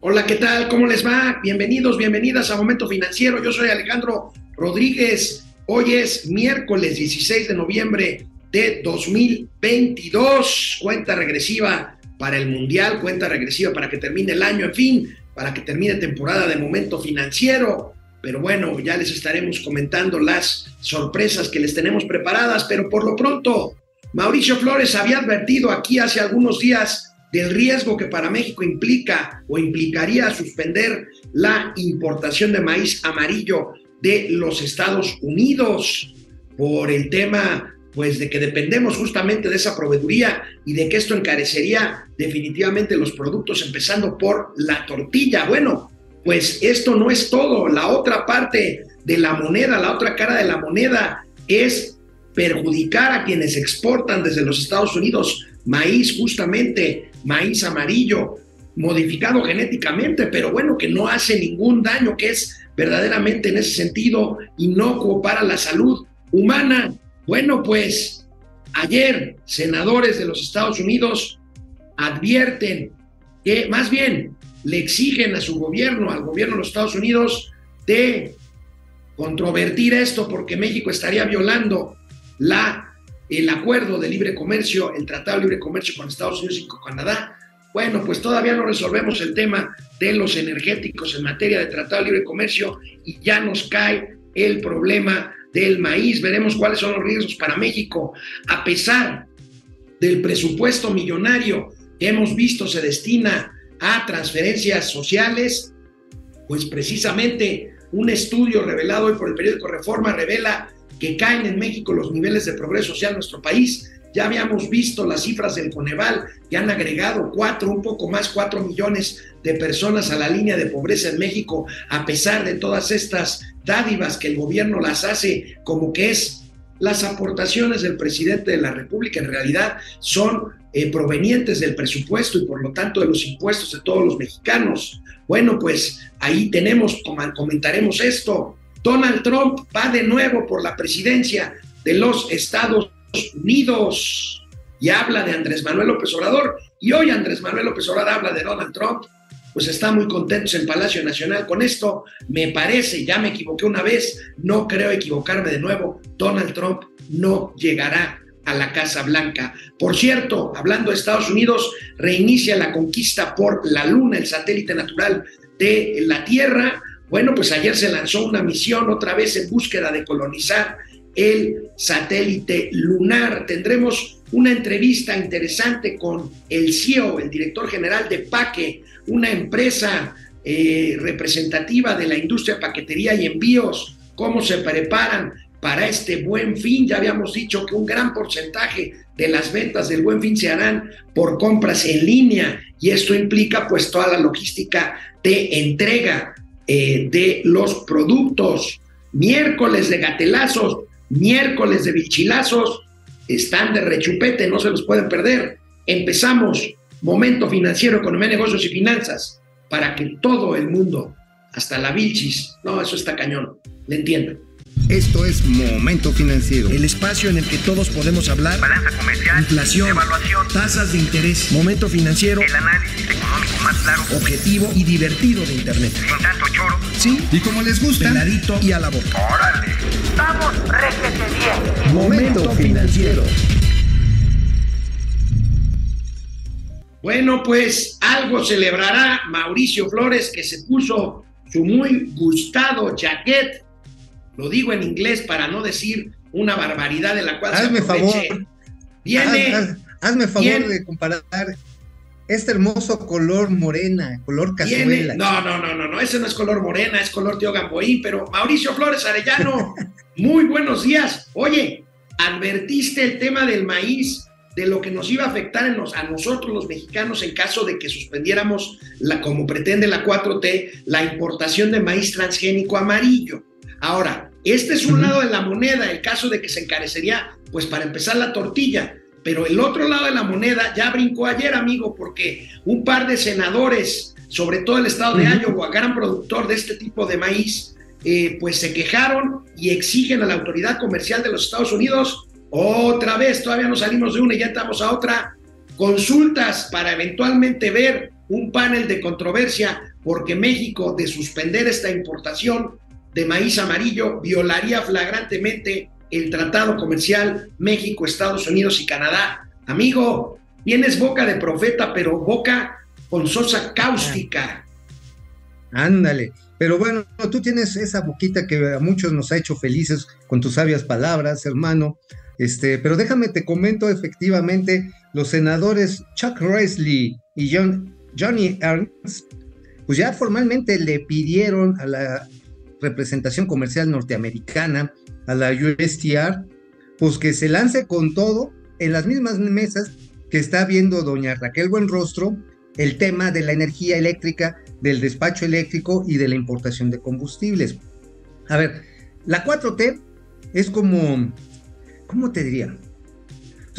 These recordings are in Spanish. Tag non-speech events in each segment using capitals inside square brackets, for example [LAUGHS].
Hola, ¿qué tal? ¿Cómo les va? Bienvenidos, bienvenidas a Momento Financiero. Yo soy Alejandro Rodríguez. Hoy es miércoles 16 de noviembre de 2022. Cuenta regresiva para el Mundial, cuenta regresiva para que termine el año, en fin, para que termine temporada de Momento Financiero. Pero bueno, ya les estaremos comentando las sorpresas que les tenemos preparadas, pero por lo pronto, Mauricio Flores había advertido aquí hace algunos días del riesgo que para México implica o implicaría suspender la importación de maíz amarillo de los Estados Unidos por el tema pues de que dependemos justamente de esa proveeduría y de que esto encarecería definitivamente los productos empezando por la tortilla. Bueno, pues esto no es todo, la otra parte de la moneda, la otra cara de la moneda es perjudicar a quienes exportan desde los Estados Unidos maíz justamente, maíz amarillo, modificado genéticamente, pero bueno, que no hace ningún daño, que es verdaderamente en ese sentido inocuo para la salud humana. Bueno, pues ayer senadores de los Estados Unidos advierten que más bien le exigen a su gobierno, al gobierno de los Estados Unidos, de controvertir esto porque México estaría violando la el acuerdo de libre comercio, el tratado de libre comercio con Estados Unidos y con Canadá. Bueno, pues todavía no resolvemos el tema de los energéticos en materia de tratado de libre comercio y ya nos cae el problema del maíz. Veremos cuáles son los riesgos para México. A pesar del presupuesto millonario que hemos visto se destina a transferencias sociales, pues precisamente un estudio revelado hoy por el periódico Reforma revela que caen en México los niveles de progreso social en nuestro país. Ya habíamos visto las cifras del Coneval que han agregado cuatro, un poco más, cuatro millones de personas a la línea de pobreza en México, a pesar de todas estas dádivas que el gobierno las hace como que es las aportaciones del presidente de la República en realidad son eh, provenientes del presupuesto y por lo tanto de los impuestos de todos los mexicanos. Bueno, pues ahí tenemos, comentaremos esto. Donald Trump va de nuevo por la presidencia de los Estados Unidos y habla de Andrés Manuel López Obrador. Y hoy Andrés Manuel López Obrador habla de Donald Trump. Pues está muy contentos en Palacio Nacional con esto. Me parece, ya me equivoqué una vez, no creo equivocarme de nuevo. Donald Trump no llegará a la Casa Blanca. Por cierto, hablando de Estados Unidos, reinicia la conquista por la Luna, el satélite natural de la Tierra. Bueno, pues ayer se lanzó una misión otra vez en búsqueda de colonizar el satélite lunar. Tendremos una entrevista interesante con el CEO, el director general de Paque, una empresa eh, representativa de la industria de paquetería y envíos, cómo se preparan para este buen fin. Ya habíamos dicho que un gran porcentaje de las ventas del buen fin se harán por compras en línea y esto implica pues toda la logística de entrega eh, de los productos. Miércoles de gatelazos, miércoles de bichilazos, están de rechupete, no se los pueden perder. Empezamos Momento Financiero, Economía, Negocios y Finanzas para que todo el mundo, hasta la bichis, no, eso está cañón, le entiendan. Esto es Momento Financiero. El espacio en el que todos podemos hablar. Balanza comercial. Inflación. Evaluación. Tasas de interés. Momento Financiero. El análisis económico más claro. Objetivo y divertido de Internet. Sin tanto choro. Sí. Y como les gusta. Peladito y a la boca. Órale. Vamos, réjete bien. Momento Financiero. Bueno, pues algo celebrará Mauricio Flores que se puso su muy gustado jaquet lo digo en inglés para no decir una barbaridad de la cual hazme se favor. Viene, hazme favor de comparar este hermoso color morena, color cazuela. no, no, no, no, no, ese no es color morena, es color tío pero Mauricio Flores Arellano, [LAUGHS] muy buenos días. Oye, advertiste el tema del maíz, de lo que nos iba a afectar a nosotros los mexicanos en caso de que suspendiéramos, la, como pretende la 4T, la importación de maíz transgénico amarillo. Ahora, este es un lado de la moneda, el caso de que se encarecería, pues para empezar la tortilla. Pero el otro lado de la moneda ya brincó ayer, amigo, porque un par de senadores, sobre todo el estado de Iowa, gran productor de este tipo de maíz, eh, pues se quejaron y exigen a la autoridad comercial de los Estados Unidos, otra vez, todavía no salimos de una y ya estamos a otra, consultas para eventualmente ver un panel de controversia porque México de suspender esta importación de maíz amarillo violaría flagrantemente el tratado comercial México, Estados Unidos y Canadá. Amigo, tienes boca de profeta, pero boca con sosa cáustica. Ándale. Pero bueno, tú tienes esa boquita que a muchos nos ha hecho felices con tus sabias palabras, hermano. Este, pero déjame te comento efectivamente, los senadores Chuck Resley y John, Johnny Ernst, pues ya formalmente le pidieron a la representación comercial norteamericana, a la USTR, pues que se lance con todo en las mismas mesas que está viendo doña Raquel Buenrostro el tema de la energía eléctrica, del despacho eléctrico y de la importación de combustibles. A ver, la 4T es como, ¿cómo te diría?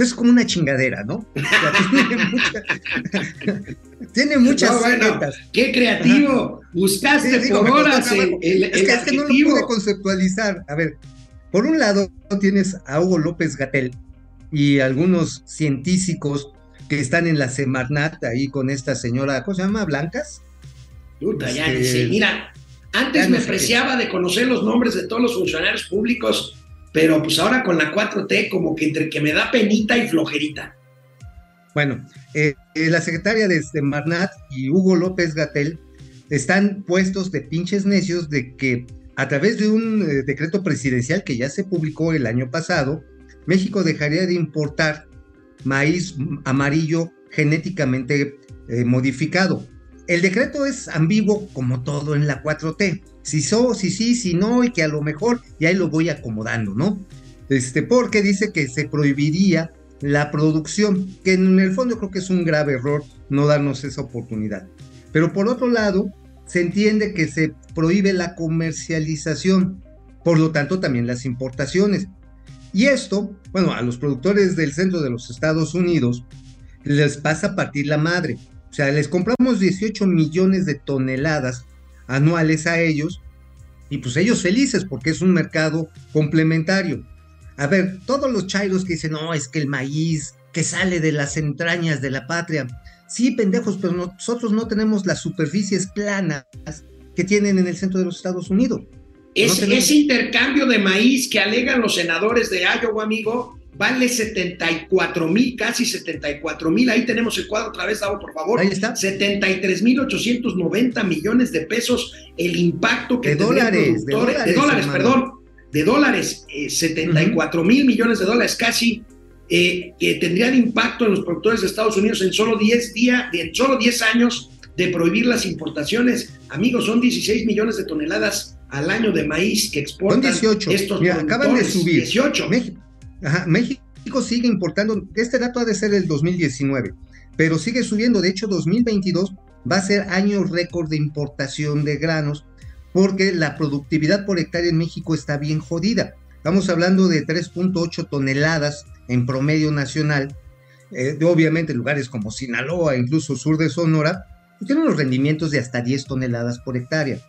Es como una chingadera, ¿no? [LAUGHS] tiene, [LAUGHS] muchas no, ¡Qué creativo! Buscaste por horas el, es, que, es que no lo pude conceptualizar. A ver, por un lado tienes a Hugo López Gatel y algunos científicos que están en la Semarnat ahí con esta señora, ¿cómo se llama? ¿Blancas? Puta, ya este, Mira, antes me apreciaba de conocer los nombres de todos los funcionarios públicos, pero pues ahora con la 4T como que entre que me da penita y flojerita. Bueno, eh, eh, la secretaria de Semarnat y Hugo López Gatel están puestos de pinches necios de que a través de un eh, decreto presidencial que ya se publicó el año pasado, México dejaría de importar maíz amarillo genéticamente eh, modificado. El decreto es ambiguo como todo en la 4T. Si so, si sí, si no, y que a lo mejor, y ahí lo voy acomodando, ¿no? Este, porque dice que se prohibiría la producción, que en el fondo creo que es un grave error no darnos esa oportunidad. Pero por otro lado, se entiende que se prohíbe la comercialización, por lo tanto también las importaciones. Y esto, bueno, a los productores del centro de los Estados Unidos les pasa a partir la madre. O sea, les compramos 18 millones de toneladas anuales a ellos y pues ellos felices porque es un mercado complementario. A ver, todos los chairos que dicen, no, es que el maíz que sale de las entrañas de la patria. Sí, pendejos, pero nosotros no tenemos las superficies planas que tienen en el centro de los Estados Unidos. ese intercambio de maíz que alegan los senadores de Iowa, amigo, vale 74 mil, casi 74 mil. Ahí tenemos el cuadro otra vez, Davo, por favor. Ahí está. 73 mil 890 millones de pesos. El impacto que de dólares, de dólares, de dólares perdón, de dólares, 74 mil millones de dólares casi. Eh, que tendrían impacto en los productores de Estados Unidos en solo 10 días, en solo 10 años de prohibir las importaciones. Amigos, son 16 millones de toneladas al año de maíz que exportan son 18. estos Mira, acaban de subir. 18. México, Ajá, México sigue importando, este dato ha de ser el 2019, pero sigue subiendo. De hecho, 2022 va a ser año récord de importación de granos porque la productividad por hectárea en México está bien jodida. Estamos hablando de 3.8 toneladas en promedio nacional. Eh, obviamente lugares como Sinaloa, incluso sur de Sonora, pues tienen los rendimientos de hasta 10 toneladas por hectárea.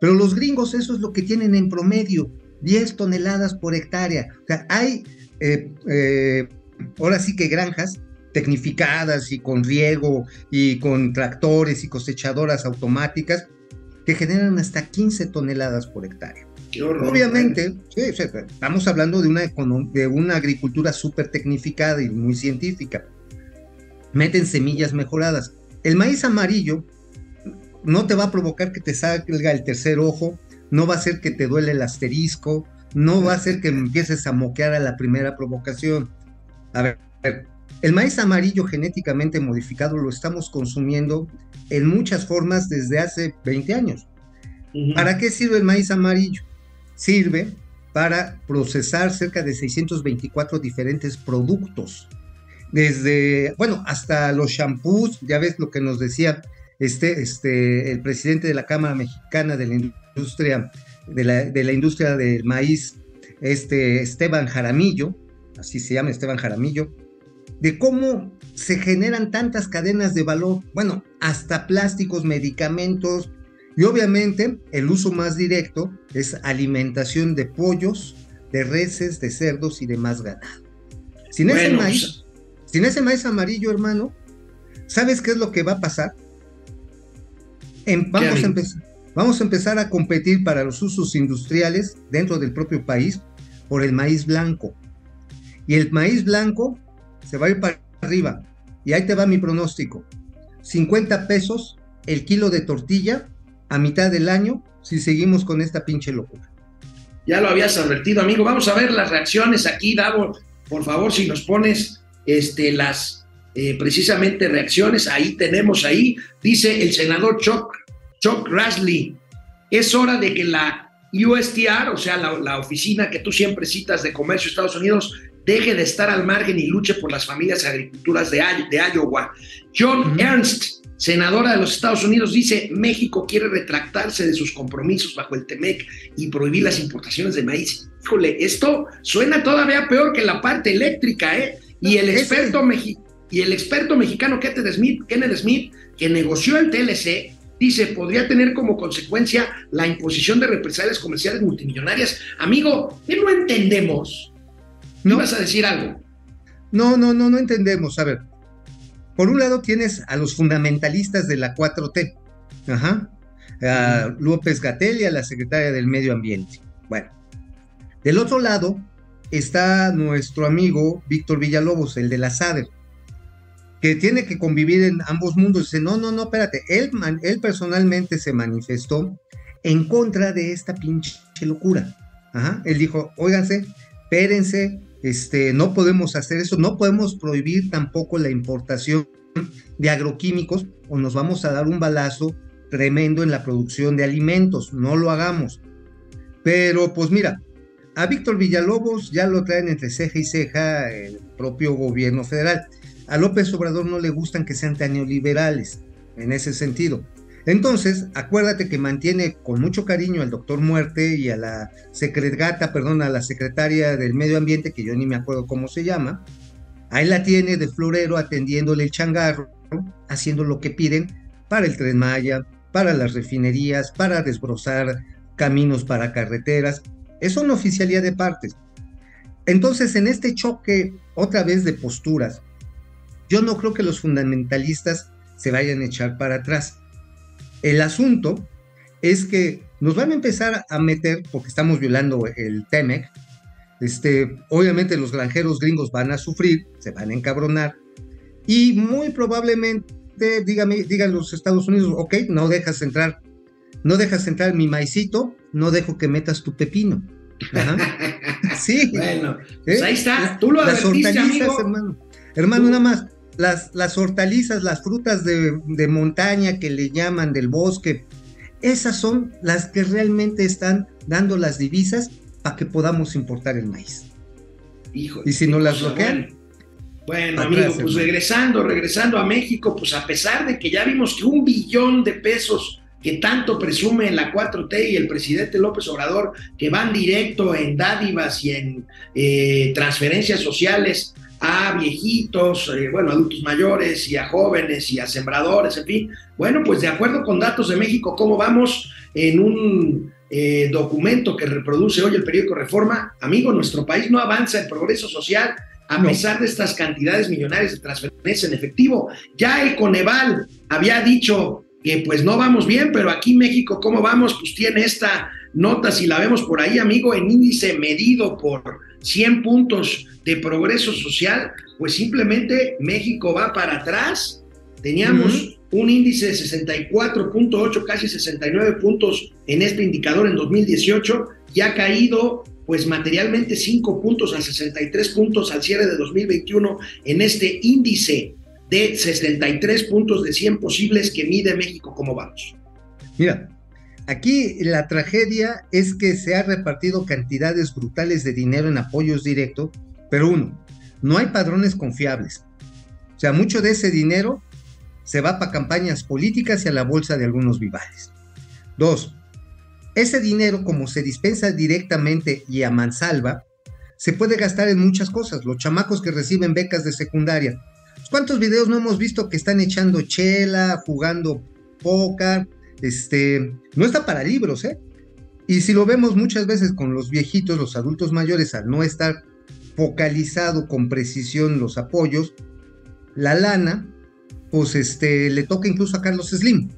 Pero los gringos eso es lo que tienen en promedio, 10 toneladas por hectárea. O sea, hay eh, eh, ahora sí que granjas tecnificadas y con riego y con tractores y cosechadoras automáticas que generan hasta 15 toneladas por hectárea. Obviamente, estamos hablando de una, de una agricultura súper tecnificada y muy científica. Meten semillas mejoradas. El maíz amarillo no te va a provocar que te salga el tercer ojo, no va a hacer que te duele el asterisco, no va a ser que empieces a moquear a la primera provocación. A ver, el maíz amarillo genéticamente modificado lo estamos consumiendo en muchas formas desde hace 20 años. ¿Para qué sirve el maíz amarillo? Sirve para procesar cerca de 624 diferentes productos. Desde, bueno, hasta los shampoos, ya ves lo que nos decía este, este, el presidente de la Cámara Mexicana de la Industria de la, industria del maíz, este Esteban Jaramillo, así se llama Esteban Jaramillo, de cómo se generan tantas cadenas de valor, bueno, hasta plásticos, medicamentos, y obviamente el uso más directo es alimentación de pollos, de reses, de cerdos y de más ganado. Sin ese maíz, sin ese maíz amarillo, hermano, ¿sabes qué es lo que va a pasar? Vamos, a empezar, vamos a empezar a competir para los usos industriales dentro del propio país por el maíz blanco. Y el maíz blanco se va a ir para arriba. Y ahí te va mi pronóstico. 50 pesos el kilo de tortilla a mitad del año si seguimos con esta pinche locura. Ya lo habías advertido, amigo. Vamos a ver las reacciones aquí, Davo. Por favor, si nos pones este, las eh, precisamente reacciones, ahí tenemos ahí. Dice el senador Chuck, Chuck Grassley, es hora de que la USTR, o sea, la, la oficina que tú siempre citas de comercio de Estados Unidos, deje de estar al margen y luche por las familias agriculturas de, de Iowa. John. Ernst, senadora de los Estados Unidos, dice, México quiere retractarse de sus compromisos bajo el TEMEC y prohibir las importaciones de maíz. Híjole, esto suena todavía peor que la parte eléctrica, ¿eh? Y el experto, y el experto mexicano Kenneth Smith, Kenneth Smith, que negoció el TLC, dice, podría tener como consecuencia la imposición de represalias comerciales multimillonarias. Amigo, ¿qué no entendemos? No. ¿Ibas a decir algo? No, no, no, no entendemos. A ver, por un lado tienes a los fundamentalistas de la 4T, ajá, a López Gatel y a la secretaria del Medio Ambiente. Bueno, del otro lado está nuestro amigo Víctor Villalobos, el de la SADER, que tiene que convivir en ambos mundos. Dice, no, no, no, espérate, él, él personalmente se manifestó en contra de esta pinche locura. Ajá. Él dijo, óiganse, espérense, este, no podemos hacer eso, no podemos prohibir tampoco la importación de agroquímicos o nos vamos a dar un balazo tremendo en la producción de alimentos, no lo hagamos. Pero pues mira, a Víctor Villalobos ya lo traen entre ceja y ceja el propio gobierno federal. A López Obrador no le gustan que sean tan neoliberales en ese sentido. Entonces, acuérdate que mantiene con mucho cariño al doctor Muerte y a la secretata, perdón, a la secretaria del Medio Ambiente, que yo ni me acuerdo cómo se llama. Ahí la tiene de florero atendiéndole el changarro, haciendo lo que piden para el Tren Maya, para las refinerías, para desbrozar caminos para carreteras. Es una oficialía de partes. Entonces, en este choque otra vez de posturas, yo no creo que los fundamentalistas se vayan a echar para atrás. El asunto es que nos van a empezar a meter, porque estamos violando el TEMEC, este, obviamente los granjeros gringos van a sufrir, se van a encabronar, y muy probablemente dígame, digan los Estados Unidos, ok, no dejas entrar, no dejas entrar mi maicito, no dejo que metas tu pepino. Ajá. [LAUGHS] Sí. Bueno, pues ¿eh? ahí está, tú lo advertiste, amigo. hermano. Hermano, Tú- nada más, las, las hortalizas, las frutas de, de montaña que le llaman del bosque, esas son las que realmente están dando las divisas para que podamos importar el maíz. Hijo, Y si no las cosa, bloquean, Bueno, Bueno, Atrás, amigo, pues hermano. regresando, regresando a México, pues a pesar de que ya vimos que un billón de pesos que tanto presume la 4T y el presidente López Obrador, que van directo en dádivas y en eh, transferencias sociales a viejitos, eh, bueno, adultos mayores y a jóvenes y a sembradores, en fin. Bueno, pues de acuerdo con datos de México, ¿cómo vamos en un eh, documento que reproduce hoy el periódico Reforma? Amigo, nuestro país no avanza en progreso social a pesar de estas cantidades millonarias de transferencias en efectivo. Ya el Coneval había dicho que pues no vamos bien, pero aquí México, ¿cómo vamos? Pues tiene esta nota, si la vemos por ahí, amigo, en índice medido por 100 puntos de progreso social, pues simplemente México va para atrás. Teníamos un índice de 64.8, casi 69 puntos en este indicador en 2018, y ha caído pues materialmente 5 puntos a 63 puntos al cierre de 2021 en este índice de 63 puntos de 100 posibles que mide México. ¿Cómo vamos? Mira, aquí la tragedia es que se ha repartido cantidades brutales de dinero en apoyos directos, pero uno, no hay padrones confiables. O sea, mucho de ese dinero se va para campañas políticas y a la bolsa de algunos vivales. Dos, ese dinero, como se dispensa directamente y a mansalva, se puede gastar en muchas cosas. Los chamacos que reciben becas de secundaria. ¿Cuántos videos no hemos visto que están echando chela, jugando póker? Este, no está para libros, ¿eh? Y si lo vemos muchas veces con los viejitos, los adultos mayores, al no estar focalizado con precisión los apoyos, la lana, pues este, le toca incluso a Carlos Slim.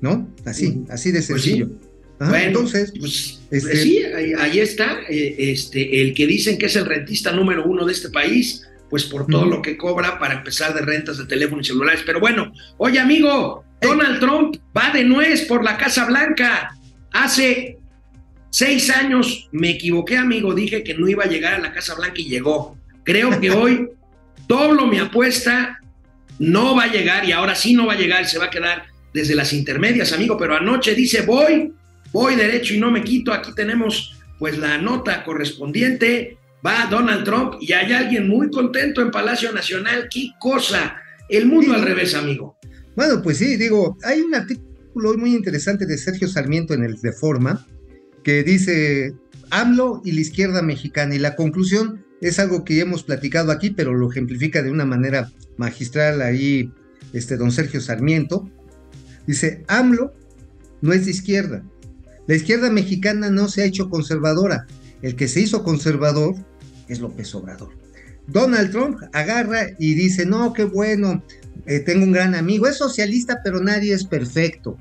¿no? Así, así de Pues sencillo. sí. Ajá, Bueno, entonces, pues, este- pues sí, ahí, ahí está, eh, este, el que dicen que es el rentista número uno de este país, pues por todo lo que cobra para empezar de rentas de teléfonos y celulares. Pero bueno, oye amigo, Donald Trump va de nuez por la Casa Blanca. Hace seis años me equivoqué, amigo, dije que no iba a llegar a la Casa Blanca y llegó. Creo que [LAUGHS] hoy doblo mi apuesta, no va a llegar y ahora sí no va a llegar, se va a quedar desde las intermedias, amigo, pero anoche dice voy, voy derecho y no me quito. Aquí tenemos pues la nota correspondiente. Va Donald Trump y hay alguien muy contento en Palacio Nacional. ¡Qué cosa! El mundo Sí. al revés, amigo. Bueno, pues sí, digo, hay un artículo muy interesante de Sergio Sarmiento en el Reforma que dice AMLO y la izquierda mexicana y la conclusión es algo que hemos platicado aquí, pero lo ejemplifica de una manera magistral ahí este don Sergio Sarmiento. Dice, AMLO no es de izquierda. La izquierda mexicana no se ha hecho conservadora. El que se hizo conservador es López Obrador. Donald Trump agarra y dice, no, qué bueno, eh, tengo un gran amigo, es socialista, pero nadie es perfecto.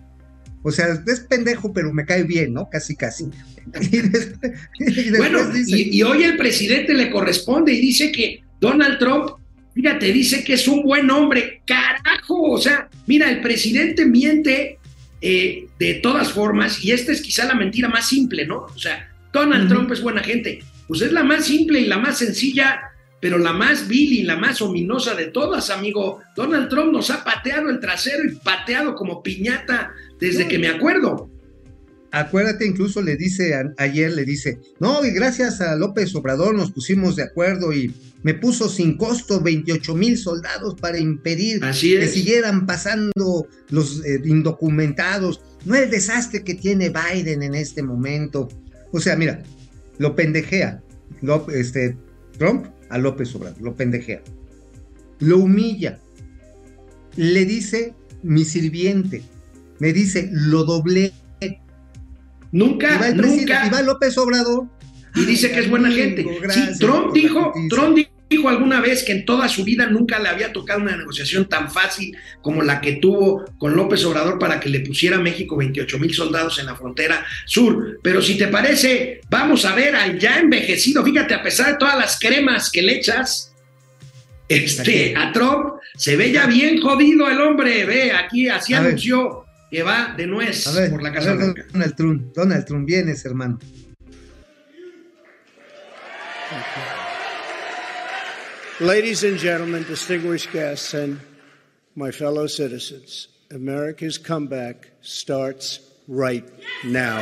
O sea, es pendejo, pero me cae bien, ¿no? Casi, casi. [LAUGHS] Y después, y Bueno, dice, y, y hoy el presidente le corresponde y dice que Donald Trump, fíjate, dice que es un buen hombre. Carajo, o sea, mira, el presidente miente eh, de todas formas y esta es quizá la mentira más simple, ¿no? O sea, Donald. Trump es buena gente. Pues es la más simple y la más sencilla, pero la más vil y la más ominosa de todas, amigo. Donald Trump nos ha pateado el trasero y pateado como piñata desde que me acuerdo. acuérdate, incluso le dice, a- ayer le dice, no, y gracias a López Obrador nos pusimos de acuerdo y me puso sin costo 28 mil soldados para impedir Así que siguieran pasando los eh, indocumentados. No el desastre que tiene Biden en este momento. O sea, mira, lo pendejea este, Trump a López Obrador, lo pendejea. Lo humilla. Le dice mi sirviente. Me dice, lo doblé. Y Nunca, va, el presidente- nunca. y va López Obrador. y dice que es buena gente. sí, Trump dijo. Trump dijo alguna vez que en toda su vida nunca le había tocado una negociación tan fácil como la que tuvo con López Obrador para que le pusiera a México 28 mil soldados en la frontera sur. Pero si te parece, vamos a ver al ya envejecido, fíjate, a pesar de todas las cremas que le echas, este, a Trump se ve ya bien jodido el hombre, ve, aquí así A ver. anunció que va de nuez A ver, por la a Casa ver, Blanca. Donald Trump, Donald Trump, vienes, hermano. Ladies and gentlemen, distinguished guests, and my fellow citizens, America's comeback starts right now.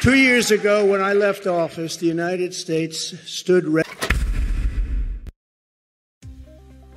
Two years ago, when I left office, the United States stood ready.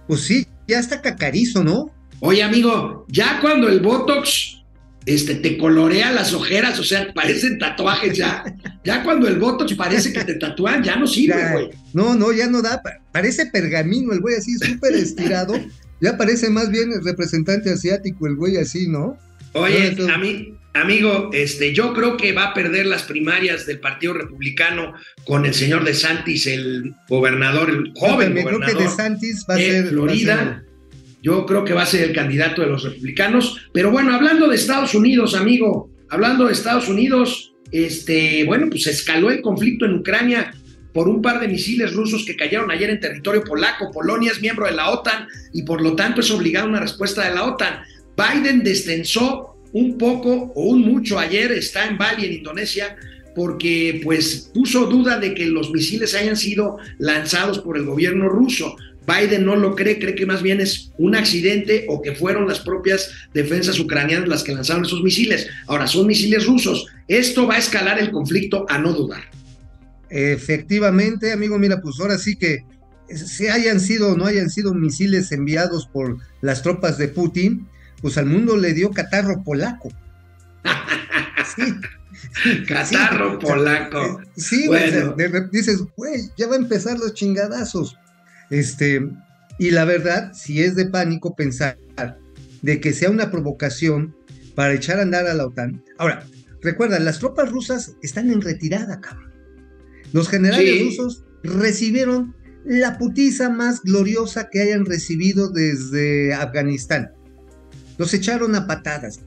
Pues sí, ya está cacarizo, ¿no? Oye, amigo, ya cuando el Botox este, te colorea las ojeras, o sea, parecen tatuajes ya. Ya cuando el Botox parece que te tatúan, ya no sirve, güey. no, no, ya no da. pa- Parece pergamino el güey así, súper estirado. Ya parece más bien el representante asiático, el güey así, ¿no? Oye, a mí, amigo, este, yo creo que va a perder las primarias del Partido Republicano con el señor De Santis, el gobernador, el joven Yo también creo que gobernador De Santis va a ser. va a Florida. ser- Yo creo que va a ser el candidato de los republicanos. Pero bueno, hablando de Estados Unidos, amigo, hablando de Estados Unidos, este, bueno, pues escaló el conflicto en Ucrania por un par de misiles rusos que cayeron ayer en territorio polaco. Polonia es miembro de la OTAN y por lo tanto es obligada a una respuesta de la OTAN. Biden destensó un poco o un mucho ayer, está en Bali, en Indonesia, porque pues puso duda de que los misiles hayan sido lanzados por el gobierno ruso. Biden no lo cree, cree que más bien es un accidente o que fueron las propias defensas ucranianas las que lanzaron esos misiles. Ahora, son misiles rusos. Esto va a escalar el conflicto a no dudar. Efectivamente, amigo, mira, pues ahora sí que si hayan sido o no hayan sido misiles enviados por las tropas de Putin, pues al mundo le dio catarro polaco. [LAUGHS] Sí. Catarro Sí, polaco. Sí, Bueno. o sea, dices, güey, ya va a empezar los chingadazos. Este, y la verdad, si es de pánico pensar de que sea una provocación para echar a andar a la OTAN. Ahora, recuerda, las tropas rusas están en retirada, cabrón. Los generales Sí. rusos recibieron la putiza más gloriosa que hayan recibido desde Afganistán. Los echaron a patadas.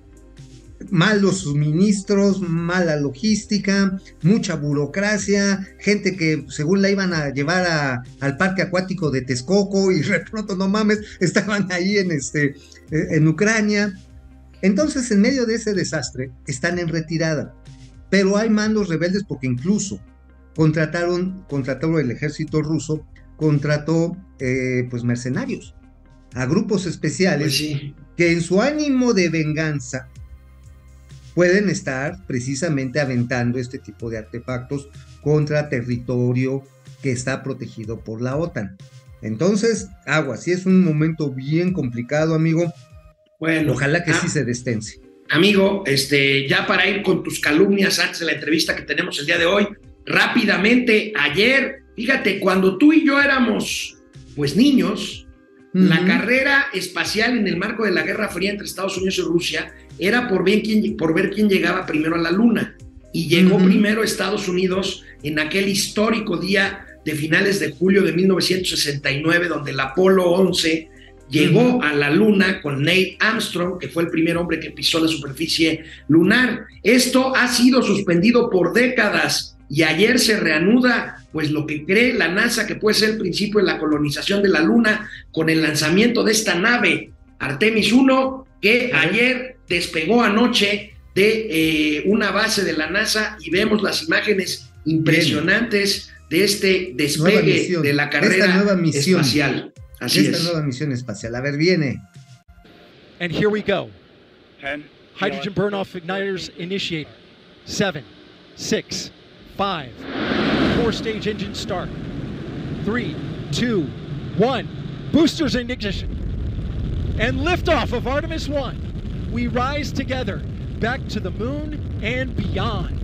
Malos suministros, mala logística, mucha burocracia, gente que según la iban a llevar al parque acuático de Texcoco y de pronto no mames, [LAUGHS] estaban ahí en, este, en Ucrania. Entonces, en medio de ese desastre, están en retirada. Pero hay mandos rebeldes porque incluso contrataron, contrataron el ejército ruso, contrató eh, pues mercenarios a grupos especiales Pues que en su ánimo de venganza pueden estar precisamente aventando este tipo de artefactos contra territorio que está protegido por la OTAN. Entonces, agua, sí es un momento bien complicado, amigo. Bueno, Ojalá que ah, sí se destense. Amigo, este, ya para ir con tus calumnias antes de la entrevista que tenemos el día de hoy, rápidamente, ayer, fíjate, cuando tú y yo éramos, pues niños, la carrera espacial en el marco de la Guerra Fría entre Estados Unidos y Rusia era por, bien quién, por ver quién llegaba primero a la Luna. Y llegó primero Estados Unidos en aquel histórico día de finales de julio de 1969, donde el Apolo 11 llegó a la Luna con Neil Armstrong, que fue el primer hombre que pisó la superficie lunar. Esto ha sido suspendido por décadas y ayer se reanuda pues lo que cree la NASA que puede ser el principio de la colonización de la Luna con el lanzamiento de esta nave Artemis 1 que ayer despegó anoche de eh, una base de la NASA y vemos las imágenes impresionantes de este despegue misión. de la Esta carrera nueva misión. espacial. Así Esta es. nueva misión espacial. A ver, viene. And here we go. 10. Hydrogen burn off igniters initiated. Seven, six, five. Four stage engine start. Three, two, one. Boosters in ignition. And liftoff of Artemis 1. We rise together back to the moon and beyond.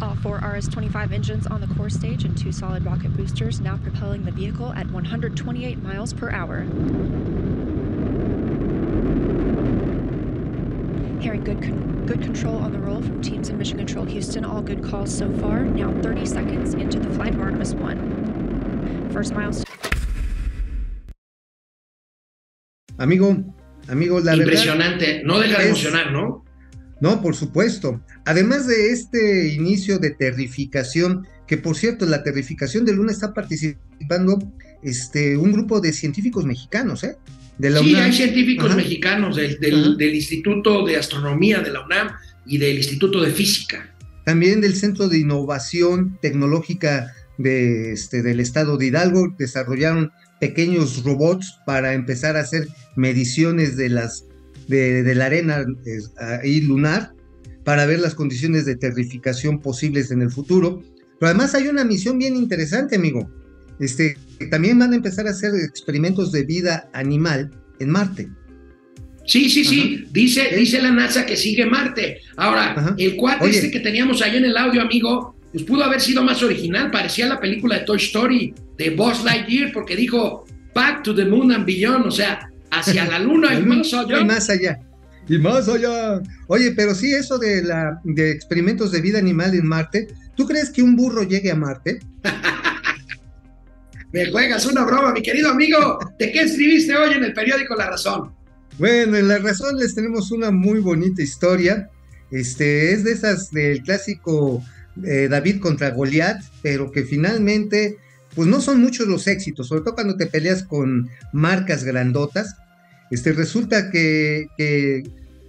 All four RS-25 engines on the core stage and two solid rocket boosters now propelling the vehicle at 128 miles per hour. Hearing good con- good control on the roll from teams in Mission Control Houston. All good calls so far. Now 30 seconds into the flight of Artemis 1. First milestone. Amigo, amigo, la verdad. Impresionante. No deja de es- emocionar, ¿no? No, por supuesto. Además de este inicio de terrificación, que por cierto, la terrificación de Luna está participando este, un grupo de científicos mexicanos, ¿eh? De la Sí, UNAM. hay científicos Ajá. mexicanos del, del- Instituto de Astronomía de la UNAM y del Instituto de Física. También del Centro de Innovación Tecnológica de, este, del Estado de Hidalgo desarrollaron pequeños robots para empezar a hacer mediciones de, las, de, de la arena es, ahí lunar para ver las condiciones de terrificación posibles en el futuro. Pero además hay una misión bien interesante, amigo. Este, también van a empezar a hacer experimentos de vida animal en Marte. Sí, sí, sí. Dice, ¿Eh? dice la NASA que sigue Marte. Ahora, Ajá. el cuate Oye. este que teníamos ahí en el audio, amigo, pues pudo haber sido más original. Parecía la película de Toy Story de Buzz Lightyear porque dijo Back to the Moon and Beyond, o sea, hacia la luna [LAUGHS] y más allá. Y más allá. Y más allá. Oye, pero sí, eso de, la, de experimentos de vida animal en Marte, ¿tú crees que un burro llegue a Marte? [LAUGHS] Me juegas una broma, mi querido amigo. ¿De qué escribiste hoy en el periódico La Razón? Bueno, en La Razón les tenemos una muy bonita historia. Este, es de esas del clásico eh, David contra Goliat, pero que finalmente, pues no son muchos los éxitos, sobre todo cuando te peleas con marcas grandotas. Este, resulta que, que,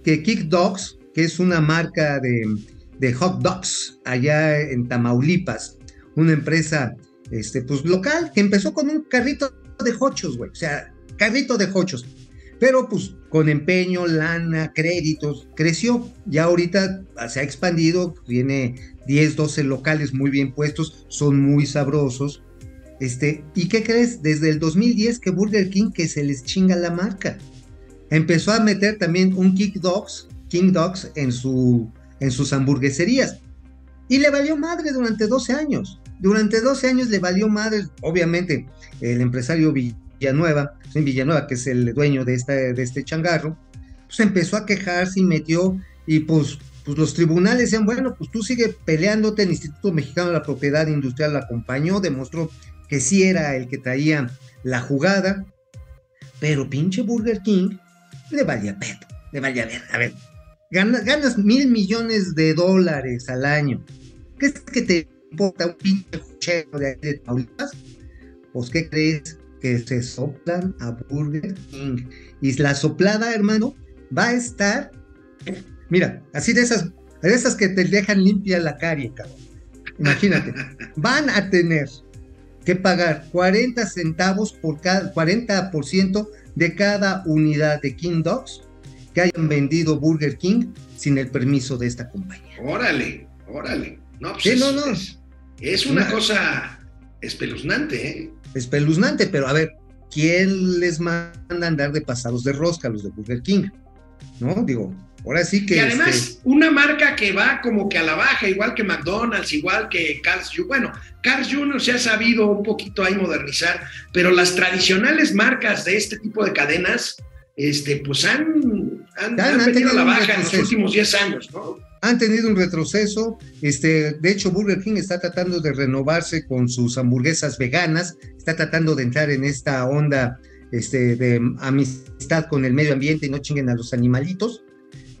que Kick Dogs, que es una marca de, de hot dogs allá en Tamaulipas, una empresa este, pues, local que empezó con un carrito de hochos, güey, o sea, carrito de hochos, pero pues con empeño, lana, créditos, creció. Ya ahorita se ha expandido, tiene 10, 12 locales muy bien puestos, son muy sabrosos. Este, ¿y qué crees? Desde el 2010 que Burger King que se les chinga la marca. Empezó a meter también un King Dogs, King Dogs en, su, en sus hamburgueserías. Y le valió madre durante 12 años. Durante 12 años le valió madre, obviamente, el empresario Villanueva, Villanueva, que es el dueño de, esta, de este changarro, pues empezó a quejarse y metió y pues, pues los tribunales decían, bueno, pues tú sigue peleándote, el Instituto Mexicano de la Propiedad Industrial lo acompañó, demostró que sí era el que traía la jugada, pero pinche Burger King le valía pedo, le valía ver, a ver, ganas, ganas mil millones de dólares al año, ¿qué es que te importa un pinche juchero de, de Tamaulipas? Pues, ¿qué crees? Que se soplan a Burger King. Y la soplada, hermano, va a estar, mira, así de esas, de esas que te dejan limpia la carie, cabrón. Imagínate, [LAUGHS] van a tener que pagar 40 centavos por cada, 40% de cada unidad de King Dogs que hayan vendido Burger King sin el permiso de esta compañía. Órale, órale. No, pues Sí, es, no, no. Es, es una cosa espeluznante, ¿eh? Espeluznante, pero a ver, ¿quién les manda a andar de pasados de rosca a los de Burger King? ¿No? Digo, ahora sí que... Y además, este, una marca que va como que a la baja, igual que McDonald's, igual que Carl's Jr. Bueno, Carl's Jr. se ha sabido un poquito ahí modernizar, pero las tradicionales marcas de este tipo de cadenas, este, pues han, han, Han- han la tenido un baja en los últimos 10 años, ¿no? Han tenido un retroceso. Este, de hecho, Burger King está tratando de renovarse con sus hamburguesas veganas, está tratando de entrar en esta onda este, de amistad con el medio ambiente y no chinguen a los animalitos.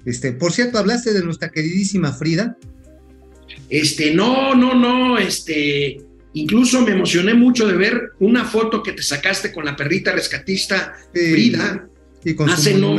Este, por cierto, hablaste de nuestra queridísima Frida. Este, no, no, no, este, incluso me emocioné mucho de ver una foto que te sacaste con la perrita rescatista Frida y con hace no,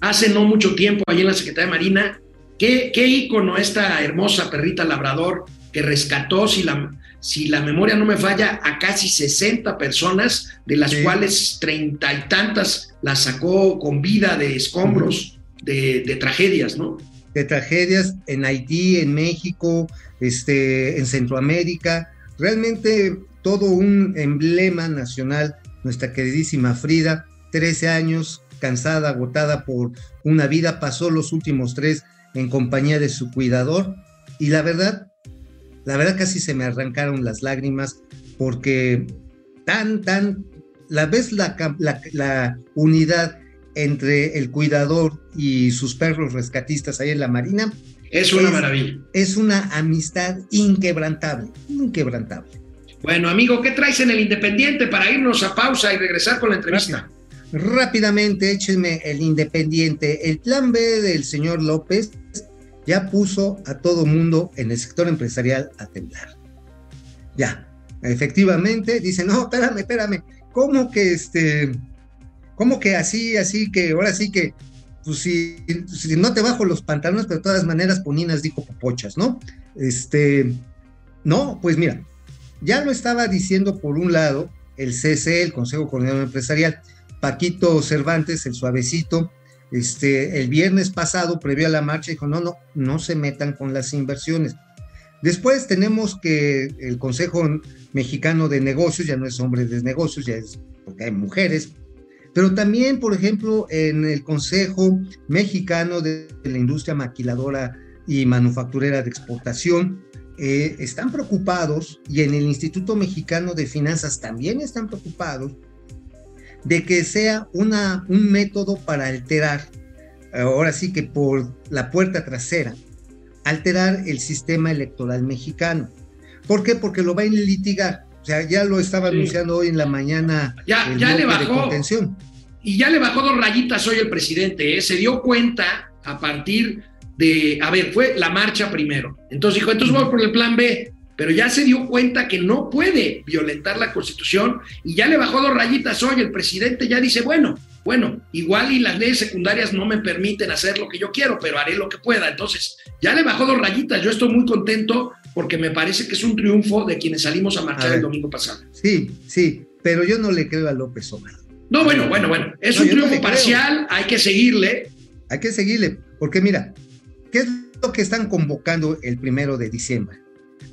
hace no mucho tiempo allí en la Secretaría de Marina. ¿Qué, qué ícono esta hermosa perrita labrador que rescató, si la, si la memoria no me falla, a casi 60 personas, de las Sí. cuales treinta y tantas las sacó con vida de escombros, de, de tragedias, ¿no? de tragedias en Haití, en México, este, en Centroamérica. Realmente todo un emblema nacional, nuestra queridísima Frida, 13 años, cansada, agotada por una vida, pasó los últimos tres en compañía de su cuidador y la verdad, la verdad casi se me arrancaron las lágrimas porque tan, tan, la vez la, la, la unidad entre el cuidador y sus perros rescatistas ahí en la marina Es una Es- maravilla. es una amistad inquebrantable, inquebrantable. Bueno, amigo, ¿qué traes en el Independiente para irnos a pausa y regresar con la entrevista? Rápidamente, échenme el independiente. El plan B del señor López ya puso a todo mundo en el sector empresarial a temblar. Ya, efectivamente, dice, no, espérame, espérame, ¿cómo que este, cómo que así, así que ahora sí que, pues si, si no te bajo los pantalones, pero de todas maneras Poninas dijo popochas, ¿no? Este, no, pues mira, ya lo estaba diciendo por un lado el CCE, el Consejo Coordinador Empresarial, Paquito Cervantes, el suavecito, este, el viernes pasado, previo a la marcha, dijo, no, no, no se metan con las inversiones. Después tenemos que el Consejo Mexicano de Negocios, ya no es hombre de negocios, ya es porque hay mujeres, pero también, por ejemplo, en el Consejo Mexicano de la Industria Maquiladora y Manufacturera de Exportación, eh, están preocupados, y en el Instituto Mexicano de Finanzas también están preocupados, de que sea una, un método para alterar, ahora sí que por la puerta trasera, alterar el sistema electoral mexicano. ¿Por qué? Porque lo va a litigar. O sea, ya lo estaba Sí. anunciando hoy en la mañana Ya, el ya le de bajó. contención. Y ya le bajó dos rayitas hoy el presidente, ¿eh? se dio cuenta a partir de, a ver, fue la marcha primero. Entonces dijo, entonces voy por el plan B, pero ya se dio cuenta que no puede violentar la constitución y ya le bajó dos rayitas hoy. El presidente ya dice, bueno, bueno, igual y las leyes secundarias no me permiten hacer lo que yo quiero, pero haré lo que pueda. Entonces, ya le bajó dos rayitas. Yo estoy muy contento porque me parece que es un triunfo de quienes salimos a marchar el domingo pasado. Sí, sí, pero yo no le creo a López Obrador. No, bueno, bueno, bueno. Es No, un no triunfo creo. parcial, hay que seguirle. Hay que seguirle, porque mira, ¿qué es lo que están convocando el primero de diciembre?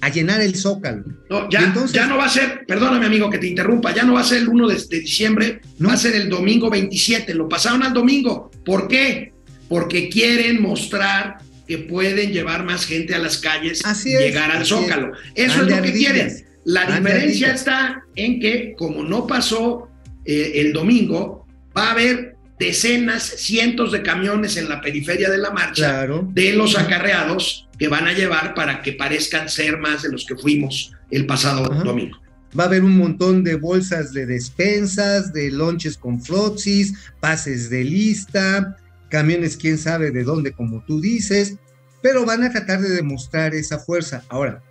A llenar el zócalo. No, ya, entonces- ya no va a ser, perdóname amigo que te interrumpa, ya no va a ser el 1 de, de diciembre, No. va a ser el domingo 27. Lo pasaron al domingo. ¿Por qué? Porque quieren mostrar que pueden llevar más gente a las calles Así y es, llegar al Zócalo. Eso es lo que ardillas. quieren. La diferencia está en que, como no pasó eh, el domingo, va a haber decenas, cientos de camiones en la periferia de la marcha Claro. de los acarreados que van a llevar para que parezcan ser más de los que fuimos el pasado Ajá. domingo. Va a haber un montón de bolsas de despensas, de lonches con flotzis, pases de lista, camiones quién sabe de dónde, como tú dices, pero van a tratar de demostrar esa fuerza. Ahora,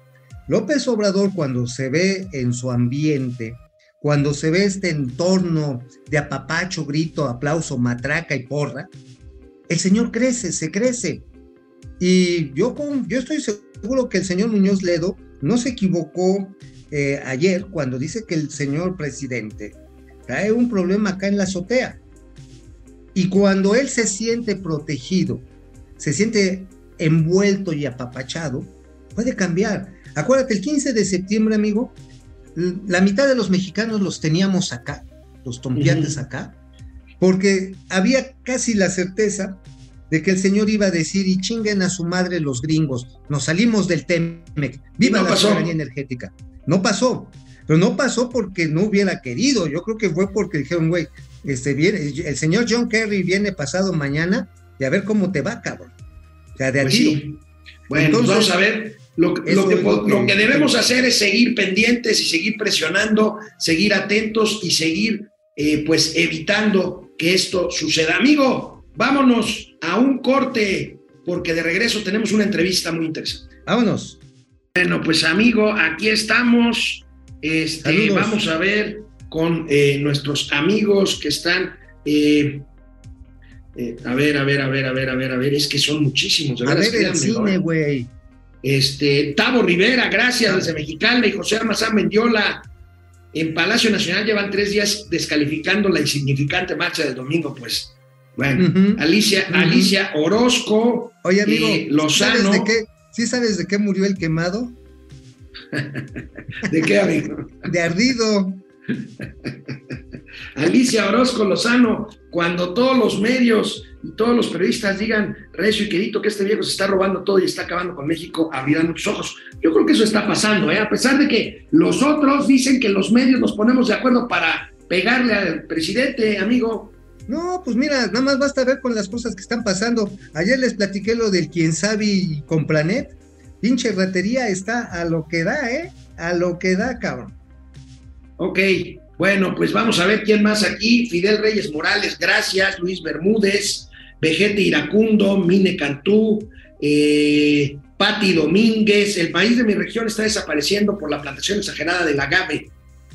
López Obrador cuando se ve en su ambiente, cuando se ve este entorno de apapacho, grito, aplauso, matraca y porra, el señor crece, se crece. Y yo, yo estoy seguro que el señor Muñoz Ledo no se equivocó eh, ayer cuando dice que el señor presidente trae un problema acá en la azotea. Y cuando él se siente protegido, se siente envuelto y apapachado, puede cambiar. Acuérdate, el 15 de septiembre, amigo, la mitad de los mexicanos los teníamos acá, los tompiates Ujú. acá, porque había casi la certeza de que el señor iba a decir y chinguen a su madre los gringos, nos salimos del TEMEC, viva no la soberanía energética. No pasó, pero no pasó porque no hubiera querido, yo creo que fue porque dijeron, güey, este, viene, el señor John Kerry viene pasado mañana y a ver cómo te va, cabrón. O sea, de Pues aquí. sí. Bueno, pues Entonces, vamos a ver. Lo, que- lo que, lo lo debemos hacer es seguir pendientes y seguir presionando, seguir atentos y seguir eh, pues evitando que esto suceda. Amigo, vámonos a un corte porque de regreso tenemos una entrevista muy interesante. Vámonos. Bueno, pues amigo, aquí estamos. Este, Saludos. vamos a ver con eh, nuestros amigos que están. eh, a ver, a ver, a ver, a ver, a ver, a ver, es que son muchísimos. de A ver el cine, güey. Este, Tavo Rivera, gracias desde Mexicali, y José Armazán Mendiola. En Palacio Nacional llevan tres días descalificando la insignificante marcha del domingo, pues. Bueno. Alicia. Alicia Orozco, Oye, amigo, eh, ¿sí Lozano. ¿sabes de qué? ¿Sí sabes de qué murió el quemado? [LAUGHS] ¿de qué amigo? De ardido. [LAUGHS] Alicia Orozco Lozano, cuando todos los medios y todos los periodistas digan recio y querido que este viejo se está robando todo y está acabando con México, abrirán muchos ojos. Yo creo que eso está pasando, ¿eh? a pesar de que los otros dicen que los medios nos ponemos de acuerdo para pegarle al presidente, amigo. No, pues mira, nada más basta ver con las cosas que están pasando. Ayer les platiqué lo del quién sabe y con Planet. Pinche ratería está a lo que da, ¿eh? A lo que da, cabrón. Ok, bueno, pues vamos a ver quién más aquí. Fidel Reyes Morales, gracias. Luis Bermúdez, Vegete Iracundo, Mine Cantú, eh, Domínguez. El país de mi región está desapareciendo por la plantación exagerada del agave.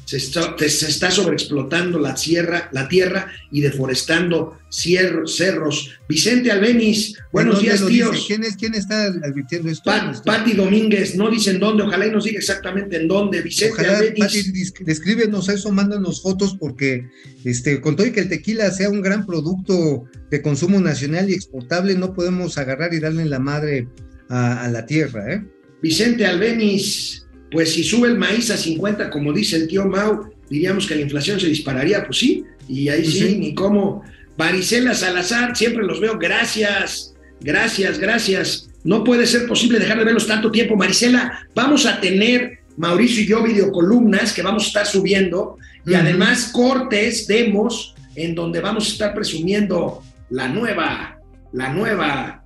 Se está, se está sobreexplotando la sierra, la tierra y deforestando cerros. Vicente Albeniz, buenos ¿En dónde días, tíos. ¿Quién es, quién está advirtiendo esto? Pa- Este, Pati Domínguez, no dicen dónde, ojalá y nos diga exactamente en dónde. Vicente Ojalá, Albeniz. Pati, descríbenos eso, mándanos fotos, porque este, con todo y que el tequila sea un gran producto de consumo nacional y exportable, no podemos agarrar y darle la madre a, a la tierra, ¿eh? Vicente Albeniz, pues si sube el maíz a 50, como dice el tío Mau, diríamos que la inflación se dispararía, pues sí, y ahí Pues sí, sí. ni cómo. Varicela Salazar, siempre los veo, gracias, gracias, gracias. No puede ser posible dejar de verlos tanto tiempo, Marisela. Vamos a tener, Mauricio y yo, videocolumnas que vamos a estar subiendo y además cortes, demos, en donde vamos a estar presumiendo la nueva, la nueva.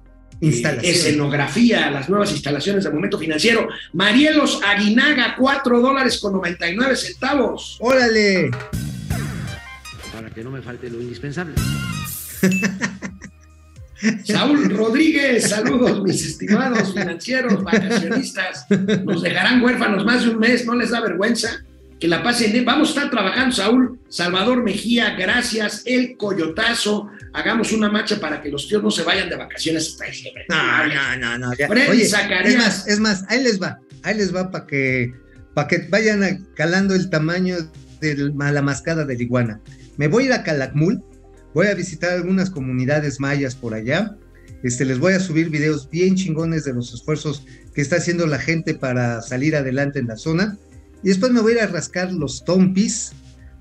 Escenografía, las nuevas instalaciones del momento financiero. Marielos Aguinaga, 4 dólares con 99 centavos. ¡Órale! para que no me falte lo indispensable. [LAUGHS] Saúl Rodríguez, saludos, mis estimados financieros, vacacionistas. Nos dejarán huérfanos más de un mes, no les da vergüenza. Que la pasen. Vamos a estar trabajando, Saúl. Salvador Mejía, gracias. El Coyotazo. Hagamos una marcha para que los tíos no se vayan de vacaciones hasta diciembre. No, no, no, no. ya. Freddy Oye, Zacarías. es más, es más, ahí les va, ahí les va para que, para que vayan calando el tamaño de la mascada de la iguana. Me voy a ir a Calakmul, voy a visitar algunas comunidades mayas por allá. Este, les voy a subir videos bien chingones de los esfuerzos que está haciendo la gente para salir adelante en la zona. Y después me voy a ir a rascar los tompis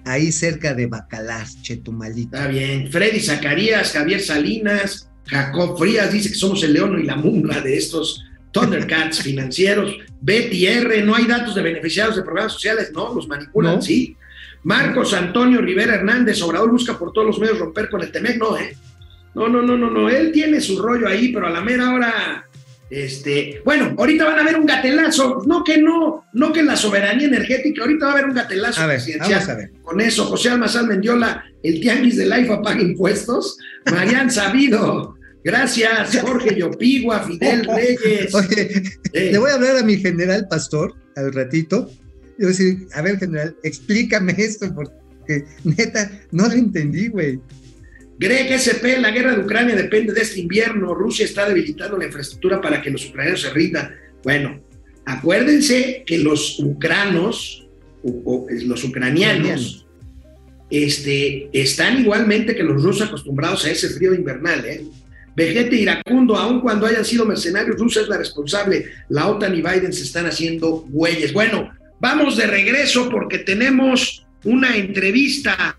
ahí cerca de Bacalar, Chetumalita. Está bien. Freddy Zacarías, Javier Salinas, Jacob Frías dice que somos el león y la mumbra de estos Thundercats [LAUGHS] financieros. Betty R, no hay datos de beneficiarios de programas sociales, no, los manipulan, No. sí. Marcos Antonio Rivera Hernández, Obrador busca por todos los medios romper con el Temec, no, ¿eh? No, no, no, no, no, él tiene su rollo ahí, pero a la mera hora, este, bueno, ahorita van a ver un gatelazo, no que no, no que la soberanía energética, ahorita va a haber un gatelazo A ver, presidencial. vamos a ver. Con eso, José Almazán Mendiola, el tianguis de IFA paga impuestos, Marian [LAUGHS] Sabido, gracias, Jorge Yopigua, Fidel Reyes. Oye, Eh, le voy a hablar a mi general pastor al ratito. Voy a decir, a ver, general, explícame esto, porque neta, no lo entendí, güey. Greg SP, la guerra de Ucrania depende de este invierno. Rusia está debilitando la infraestructura para que los ucranianos se rindan. Bueno, acuérdense que los ucranos, o- o los ucranianos, este, están igualmente que los rusos acostumbrados a ese frío invernal. ¿eh? Vegete iracundo, aun cuando hayan sido mercenarios, Rusia es la responsable. La OTAN y Biden se están haciendo güeyes. Bueno, vamos de regreso porque tenemos una entrevista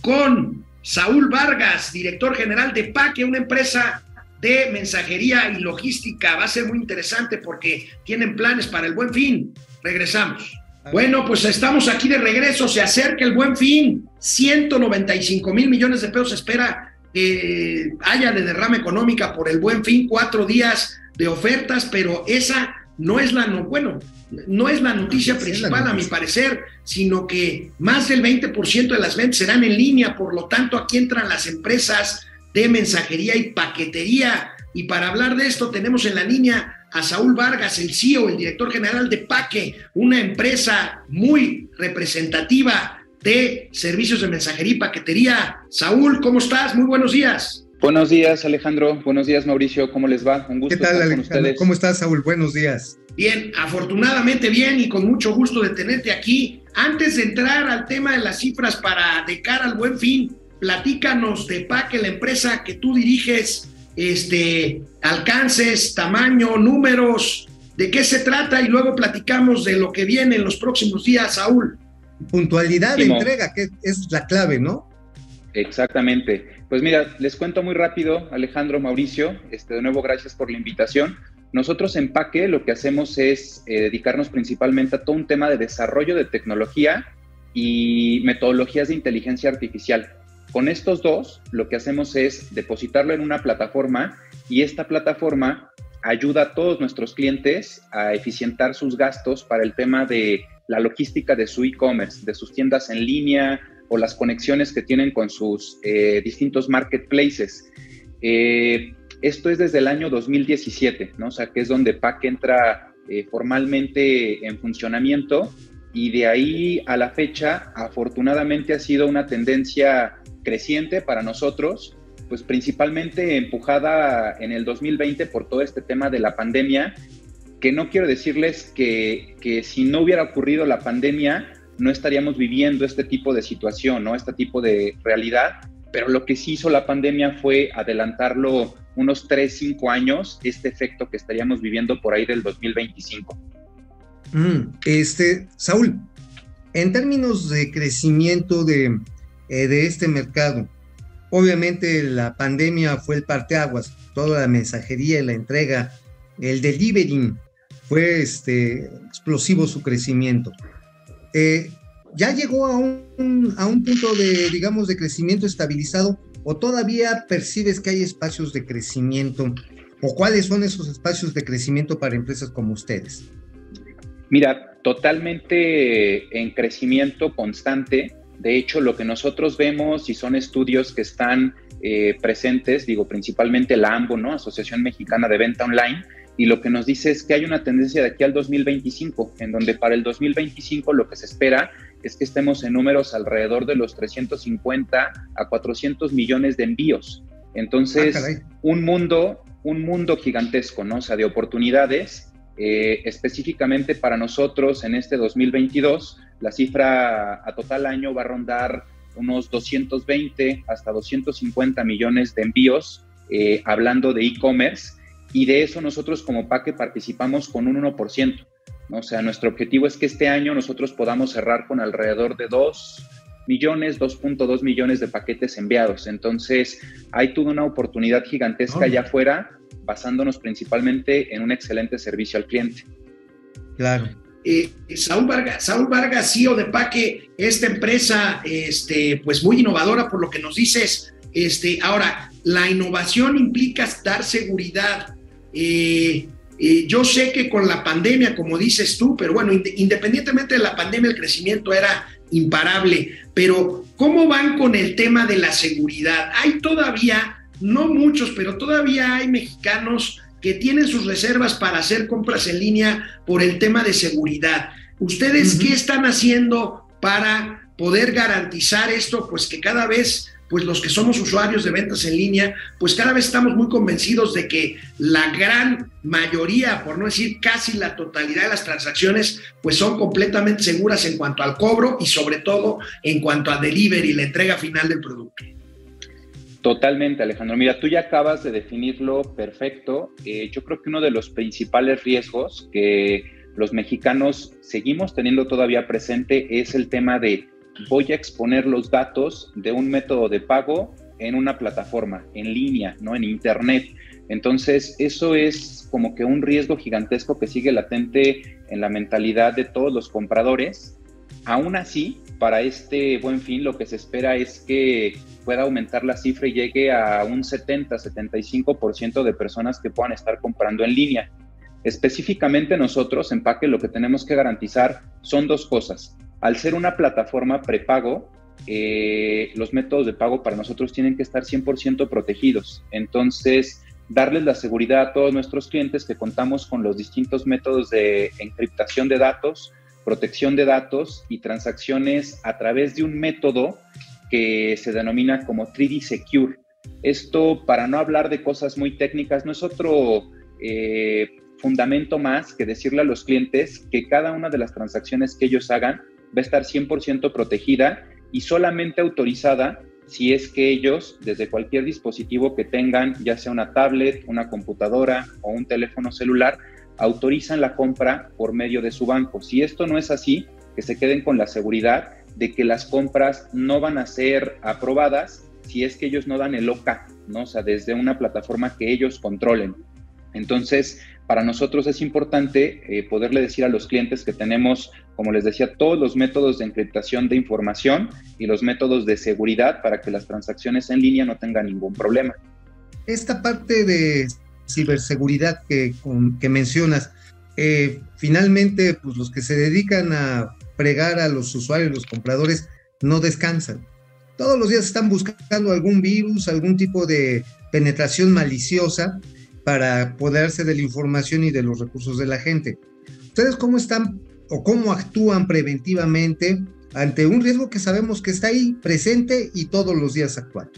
con Saúl Vargas, director general de PACE, una empresa de mensajería y logística. Va a ser muy interesante porque tienen planes para el buen fin. Regresamos. Bueno, pues estamos aquí de regreso, se acerca el buen fin, 195 mil millones de pesos se espera que haya de derrama económica por el buen fin, cuatro días de ofertas, pero esa no es la, no, bueno, no es la noticia Sí, es la principal a mi parecer, sino que más del 20% de las ventas serán en línea, por lo tanto aquí entran las empresas de mensajería y paquetería. Y para hablar de esto tenemos en la línea a Saúl Vargas, el CEO, el director general de Paque, una empresa muy representativa de servicios de mensajería y paquetería. Saúl, ¿cómo estás? Muy buenos días. Buenos días, Alejandro. Buenos días, Mauricio. ¿Cómo les va? Un gusto ¿Qué tal, estar con Alejandro? ustedes. ¿Cómo estás, Saúl? Buenos días. Bien, afortunadamente bien y con mucho gusto de tenerte aquí. Antes de entrar al tema de las cifras para de cara al buen fin, platícanos de Paque, la empresa que tú diriges, este, alcances, tamaño, números, de qué se trata y luego platicamos de lo que viene en los próximos días, Saúl. Puntualidad de entrega, que es la clave, ¿no? Exactamente. Pues mira, les cuento muy rápido, Alejandro, Mauricio. Este, de nuevo, gracias por la invitación. Nosotros en Paque lo que hacemos es eh, dedicarnos principalmente a todo un tema de desarrollo de tecnología y metodologías de inteligencia artificial. Con estos dos, lo que hacemos es depositarlo en una plataforma y esta plataforma ayuda a todos nuestros clientes a eficientar sus gastos para el tema de la logística de su e-commerce, de sus tiendas en línea o las conexiones que tienen con sus eh, distintos marketplaces. Eh, esto es desde el año 2017, ¿no? O sea, que es donde PAC entra eh, formalmente en funcionamiento y de ahí a la fecha, afortunadamente ha sido una tendencia creciente para nosotros, pues principalmente empujada en el 2020 por todo este tema de la pandemia, que no quiero decirles que, que si no hubiera ocurrido la pandemia, no estaríamos viviendo este tipo de situación, ¿no? Este tipo de realidad, pero lo que sí hizo la pandemia fue adelantarlo unos 3, 5 años, este efecto que estaríamos viviendo por ahí del 2025. Mm, este, Saúl, en términos de crecimiento de, eh, de este mercado, obviamente la pandemia fue el parteaguas, toda la mensajería y la entrega, el delivering, fue este, explosivo su crecimiento. Eh, ¿Ya llegó a un, a un punto de, digamos, de crecimiento estabilizado o todavía percibes que hay espacios de crecimiento? ¿O cuáles son esos espacios de crecimiento para empresas como ustedes? Mira, totalmente en crecimiento constante. De hecho, lo que nosotros vemos y son estudios que están eh, presentes, digo, principalmente la AMBO, ¿no? Asociación Mexicana de Venta Online, y lo que nos dice es que hay una tendencia de aquí al 2025, en donde para el 2025 lo que se espera es que estemos en números alrededor de los 350 a 400 millones de envíos. Entonces, Ah, un mundo, un mundo gigantesco, ¿no? O sea, de oportunidades. Eh, específicamente para nosotros en este 2022, la cifra a total año va a rondar unos 220 hasta 250 millones de envíos, eh, hablando de e-commerce, y de eso nosotros como PACE participamos con un 1%. ¿no? O sea, nuestro objetivo es que este año nosotros podamos cerrar con alrededor de 2 millones, 2.2 millones de paquetes enviados. Entonces, hay toda una oportunidad gigantesca Oh. allá afuera, basándonos principalmente en un excelente servicio al cliente. Claro. eh, Saúl Vargas, Saúl Vargas, CEO de Paque, esta empresa, este, pues muy innovadora por lo que nos dices. Este, ahora, la innovación implica dar seguridad. Yo sé que con la pandemia, como dices tú, pero bueno, independientemente de la pandemia, el crecimiento era imparable. Pero, ¿cómo van con el tema de la seguridad? Hay todavía, no muchos, pero todavía hay mexicanos que tienen sus reservas para hacer compras en línea por el tema de seguridad. ¿Ustedes qué están haciendo para poder garantizar esto? Pues que cada vez pues los que somos usuarios de ventas en línea, pues cada vez estamos muy convencidos de que la gran mayoría, por no decir casi la totalidad de las transacciones, pues son completamente seguras en cuanto al cobro y sobre todo en cuanto a delivery, la entrega final del producto. Totalmente, Alejandro. Mira, tú ya acabas de definirlo perfecto. Eh, yo creo que uno de los principales riesgos que los mexicanos seguimos teniendo todavía presente es el tema de voy a exponer los datos de un método de pago en una plataforma, en línea, ¿no? En Internet. Entonces, eso es como que un riesgo gigantesco que sigue latente en la mentalidad de todos los compradores. Aún así, para este buen fin, lo que se espera es que pueda aumentar la cifra y llegue a un 70-75% de personas que puedan estar comprando en línea. Específicamente nosotros, en Paque, lo que tenemos que garantizar son dos cosas al ser una plataforma prepago, eh, los métodos de pago para nosotros tienen que estar 100% protegidos. Entonces, darles la seguridad a todos nuestros clientes que contamos con los distintos métodos de encriptación de datos, protección de datos y transacciones a través de un método que se denomina como 3D Secure. Esto, para no hablar de cosas muy técnicas, no es otro eh, fundamento más que decirle a los clientes que cada una de las transacciones que ellos hagan va a estar 100% protegida y solamente autorizada si es que ellos, desde cualquier dispositivo que tengan, ya sea una tablet, una computadora o un teléfono celular, autorizan la compra por medio de su banco. Si esto no es así, que se queden con la seguridad de que las compras no van a ser aprobadas si es que ellos no dan el OK, ¿no? O sea, desde una plataforma que ellos controlen. Entonces, para nosotros es importante eh, poderle decir a los clientes que tenemos, como les decía, todos los métodos de encriptación de información y los métodos de seguridad para que las transacciones en línea no tengan ningún problema. Esta parte de ciberseguridad que, mencionas, eh, finalmente, pues los que se dedican a fregar a los usuarios, los compradores, no descansan. Todos los días están buscando algún virus, algún tipo de penetración maliciosa para poderse de la información y de los recursos de la gente. ¿Ustedes cómo están o cómo actúan preventivamente ante un riesgo que sabemos que está ahí presente y todos los días actuando?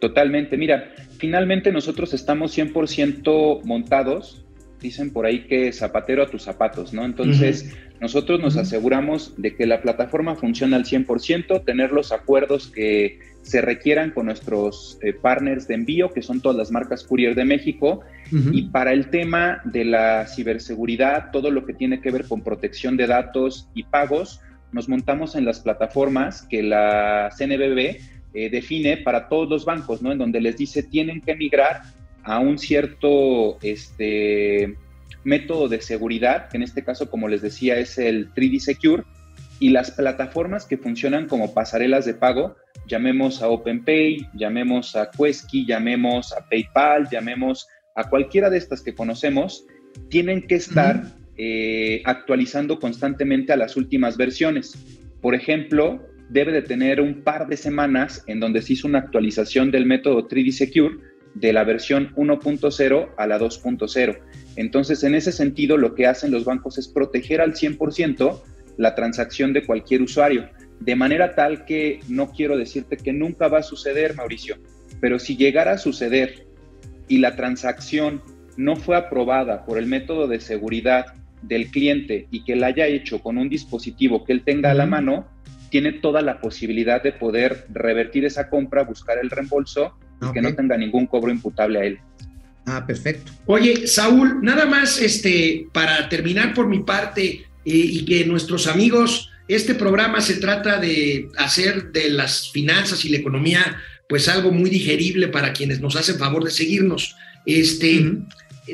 Totalmente. Mira, finalmente nosotros estamos 100% montados dicen por ahí que zapatero a tus zapatos, ¿no? Entonces, nosotros nos aseguramos de que la plataforma funciona al 100%, tener los acuerdos que se requieran con nuestros eh, partners de envío, que son todas las marcas Courier de México, y para el tema de la ciberseguridad, todo lo que tiene que ver con protección de datos y pagos, nos montamos en las plataformas que la CNBB eh, define para todos los bancos, ¿no? En donde les dice tienen que migrar a un cierto este, método de seguridad, que en este caso, como les decía, es el 3D Secure, y las plataformas que funcionan como pasarelas de pago, llamemos a OpenPay, llamemos a Quesky, llamemos a PayPal, llamemos a cualquiera de estas que conocemos, tienen que estar eh, actualizando constantemente a las últimas versiones. Por ejemplo, debe de tener un par de semanas en donde se hizo una actualización del método 3D Secure de la versión 1.0 a la 2.0. Entonces, en ese sentido, lo que hacen los bancos es proteger al 100% la transacción de cualquier usuario, de manera tal que no quiero decirte que nunca va a suceder, Mauricio, pero si llegara a suceder y la transacción no fue aprobada por el método de seguridad del cliente y que la haya hecho con un dispositivo que él tenga a la mano, tiene toda la posibilidad de poder revertir esa compra, buscar el reembolso y que no tenga ningún cobro imputable a él. Ah, perfecto. Oye, Saúl, nada más este, para terminar por mi parte eh, y que nuestros amigos, este programa se trata de hacer de las finanzas y la economía pues algo muy digerible para quienes nos hacen favor de seguirnos. Este,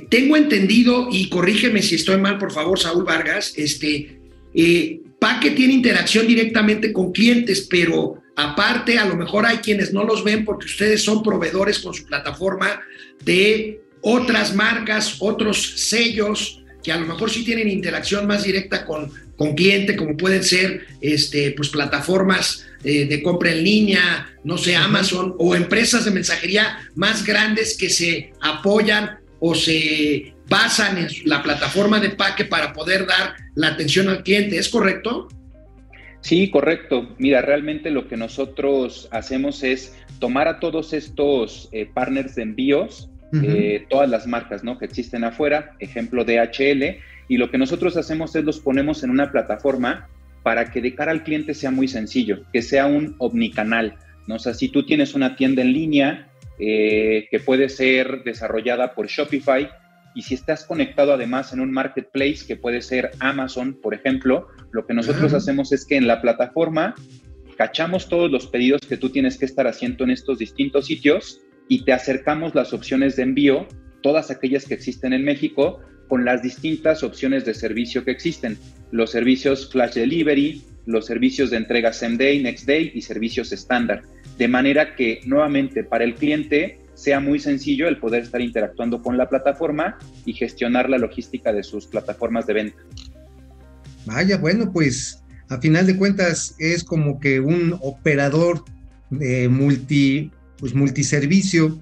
tengo entendido, y corrígeme si estoy mal, por favor, Saúl Vargas, este, eh, Paque tiene interacción directamente con clientes, pero aparte, a lo mejor hay quienes no los ven porque ustedes son proveedores con su plataforma de otras marcas, otros sellos que a lo mejor sí tienen interacción más directa con, con cliente, como pueden ser este, pues, plataformas eh, de compra en línea, no sé, Amazon, o empresas de mensajería más grandes que se apoyan o se basan en la plataforma de Paque para poder dar la atención al cliente. ¿Es correcto? Sí, correcto. Mira, realmente lo que nosotros hacemos es tomar a todos estos eh, partners de envíos, eh, todas las marcas ¿no? que existen afuera, ejemplo DHL, y lo que nosotros hacemos es los ponemos en una plataforma para que de cara al cliente sea muy sencillo, que sea un omnicanal. ¿no? O sea, si tú tienes una tienda en línea eh, que puede ser desarrollada por Shopify, y si estás conectado además en un marketplace que puede ser Amazon, por ejemplo, lo que nosotros hacemos es que en la plataforma cachamos todos los pedidos que tú tienes que estar haciendo en estos distintos sitios y te acercamos las opciones de envío, todas aquellas que existen en México, con las distintas opciones de servicio que existen. Los servicios flash delivery, los servicios de entrega same day, next day y servicios estándar. De manera que nuevamente para el cliente sea muy sencillo el poder estar interactuando con la plataforma y gestionar la logística de sus plataformas de venta. Vaya, bueno, pues a final de cuentas es como que un operador de multi, pues multiservicio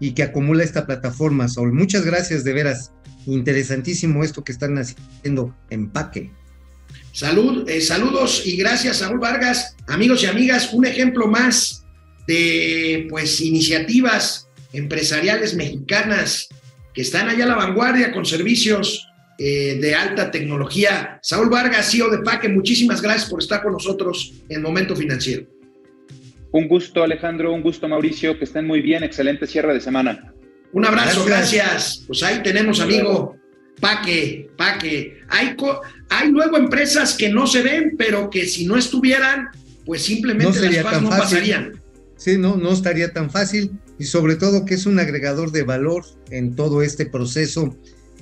y que acumula esta plataforma, Sol. Muchas gracias, de veras. Interesantísimo esto que están haciendo Empaque. Salud, eh, saludos y gracias, Saúl Vargas. Amigos y amigas, un ejemplo más de pues iniciativas empresariales mexicanas que están allá a la vanguardia con servicios eh, de alta tecnología. Saúl Vargas, CEO de Paque, muchísimas gracias por estar con nosotros en Momento Financiero. Un gusto, Alejandro, un gusto, Mauricio, que estén muy bien, excelente cierre de semana. Un abrazo, gracias. Pues ahí tenemos, amigo, Paque, Paque. Hay, hay luego empresas que no se ven, pero que si no estuvieran, pues simplemente las cosas no pasarían. Sí, no, no estaría tan fácil y sobre todo que es un agregador de valor en todo este proceso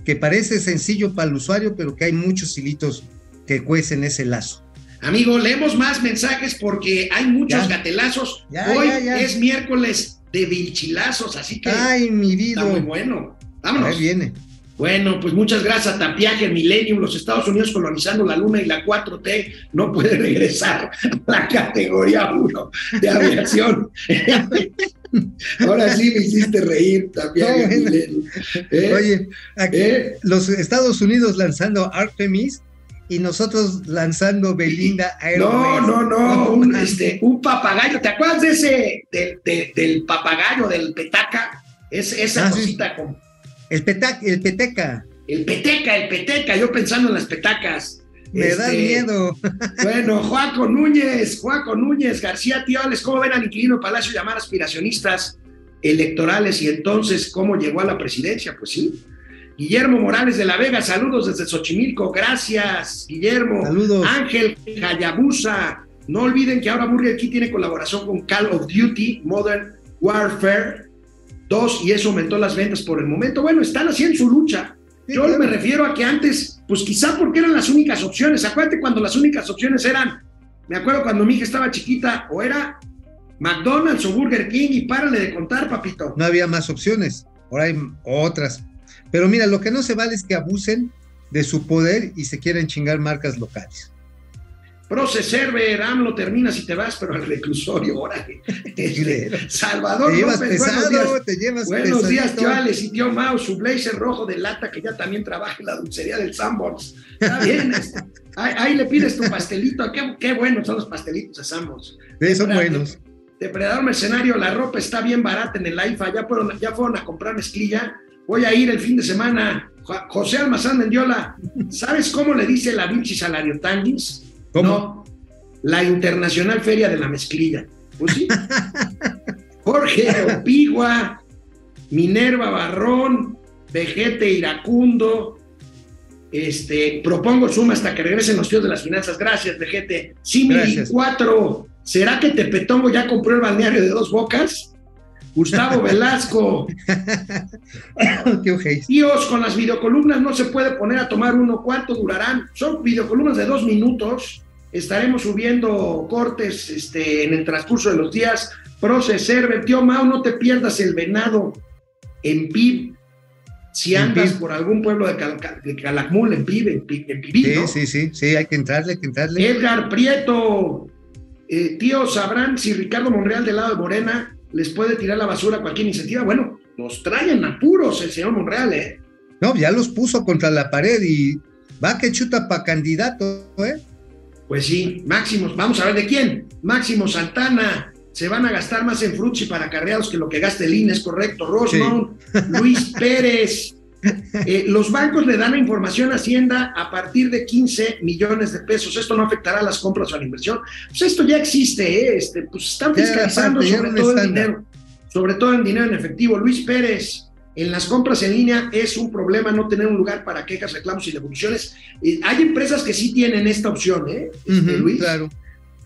que parece sencillo para el usuario, pero que hay muchos hilitos que cuecen ese lazo. Amigo, leemos más mensajes porque hay muchos gatelazos. Hoy es miércoles de vilchilazos, así que Ay, mi vida. está muy bueno. Vámonos. Ahí viene. Bueno, pues muchas gracias a Tapiaje, Millennium, los Estados Unidos colonizando la Luna y la 4T no puede regresar a la categoría 1 de aviación. [LAUGHS] Ahora sí me hiciste reír, Tapiaje, Millennium. ¿Eh? Oye, aquí, ¿Eh? los Estados Unidos lanzando Artemis y nosotros lanzando Belinda No, no, no, un, este, un papagayo. ¿Te acuerdas de ese, de, de, del papagayo, del petaca? Es, esa Ah, sí. cosita como El, peta, el peteca. El peteca, el peteca, yo pensando en las petacas. Me da Este, miedo. [LAUGHS] Bueno, Joaco Núñez, Joaco Núñez, García Tioles, ¿cómo ven al inquilino Palacio llamar aspiracionistas electorales y entonces cómo llegó a la presidencia? Pues sí. Guillermo Morales de la Vega, saludos desde Xochimilco, gracias, Guillermo. Saludos. Ángel Hayabusa, no olviden que ahora Burger King tiene colaboración con Call of Duty Modern Warfare 2 y eso aumentó las ventas por el momento. Bueno, están haciendo su lucha. Yo me refiero a que antes, pues quizá porque eran las únicas opciones. Acuérdate cuando las únicas opciones eran, me acuerdo cuando mi hija estaba chiquita, o era McDonald's o Burger King y párale de contar, papito. No había más opciones. Ahora hay otras. Pero mira, lo que no se vale es que abusen de su poder y se quieren chingar marcas locales. Proce Server, AMLO terminas y te vas, pero al reclusorio, órale. [LAUGHS] Este, Salvador Te llevas López, buenos pesado, días. te llevas Buenos días, chavales. Y tío Mao, su blazer rojo de lata, que ya también trabaja en la dulcería del Sanborns. Está [LAUGHS] bien. este, ahí, ahí le pides tu pastelito. Qué, qué buenos son los pastelitos de Sanborns. Sí, son Depredador- buenos. Depredador Mercenario, la ropa está bien barata en el AIFA. Ya fueron, ya fueron a comprar mezclilla. Voy a ir el fin de semana. Jo- José Almazán Mendiola, ¿sabes cómo le dice la Vinci Salario Tanguis? ¿Cómo? No, la Internacional Feria de la Mezclilla. Pues sí. [LAUGHS] Jorge Opigua, Minerva Barrón, Vegete Iracundo. Este, propongo suma hasta que regresen los tíos de las finanzas. Gracias, Vegete. Gracias. 4. ¿Será que Tepetongo ya compró el balneario de dos bocas? Gustavo Velasco. [LAUGHS] Tíos, con las videocolumnas no se puede poner a tomar uno. ¿Cuánto durarán? Son videocolumnas de dos minutos. Estaremos subiendo cortes este, en el transcurso de los días. Proceser, tío Mau, no te pierdas el venado en PIB. Si andas PIB. por algún pueblo de, Cal- de Calakmul, en PIB, en PIB, en Pibí, Sí, sí, sí, sí, hay que entrarle, hay que entrarle. Edgar Prieto, eh, tío, ¿sabrán si Ricardo Monreal del lado de Morena les puede tirar la basura cualquier iniciativa? Bueno, los traen apuros el señor Monreal, ¿eh? No, ya los puso contra la pared y va que chuta para candidato, ¿eh? Pues sí, Máximos, vamos a ver de quién. Máximo Santana, se van a gastar más en Fruchi para acarreados que lo que gasta el INE, es correcto. Rosmond, Luis [LAUGHS] Pérez. Eh, los bancos le dan la información a Hacienda a partir de 15 millones de pesos. Esto no afectará a las compras o a la inversión. Pues esto ya existe, ¿eh? este, pues están Ya fiscalizando parte, ya sobre todo el dinero, sobre todo en dinero en efectivo. Luis Pérez, en las compras en línea es un problema no tener un lugar para quejas, reclamos y devoluciones. Eh, hay empresas que sí tienen esta opción, ¿eh? Este, Luis. claro.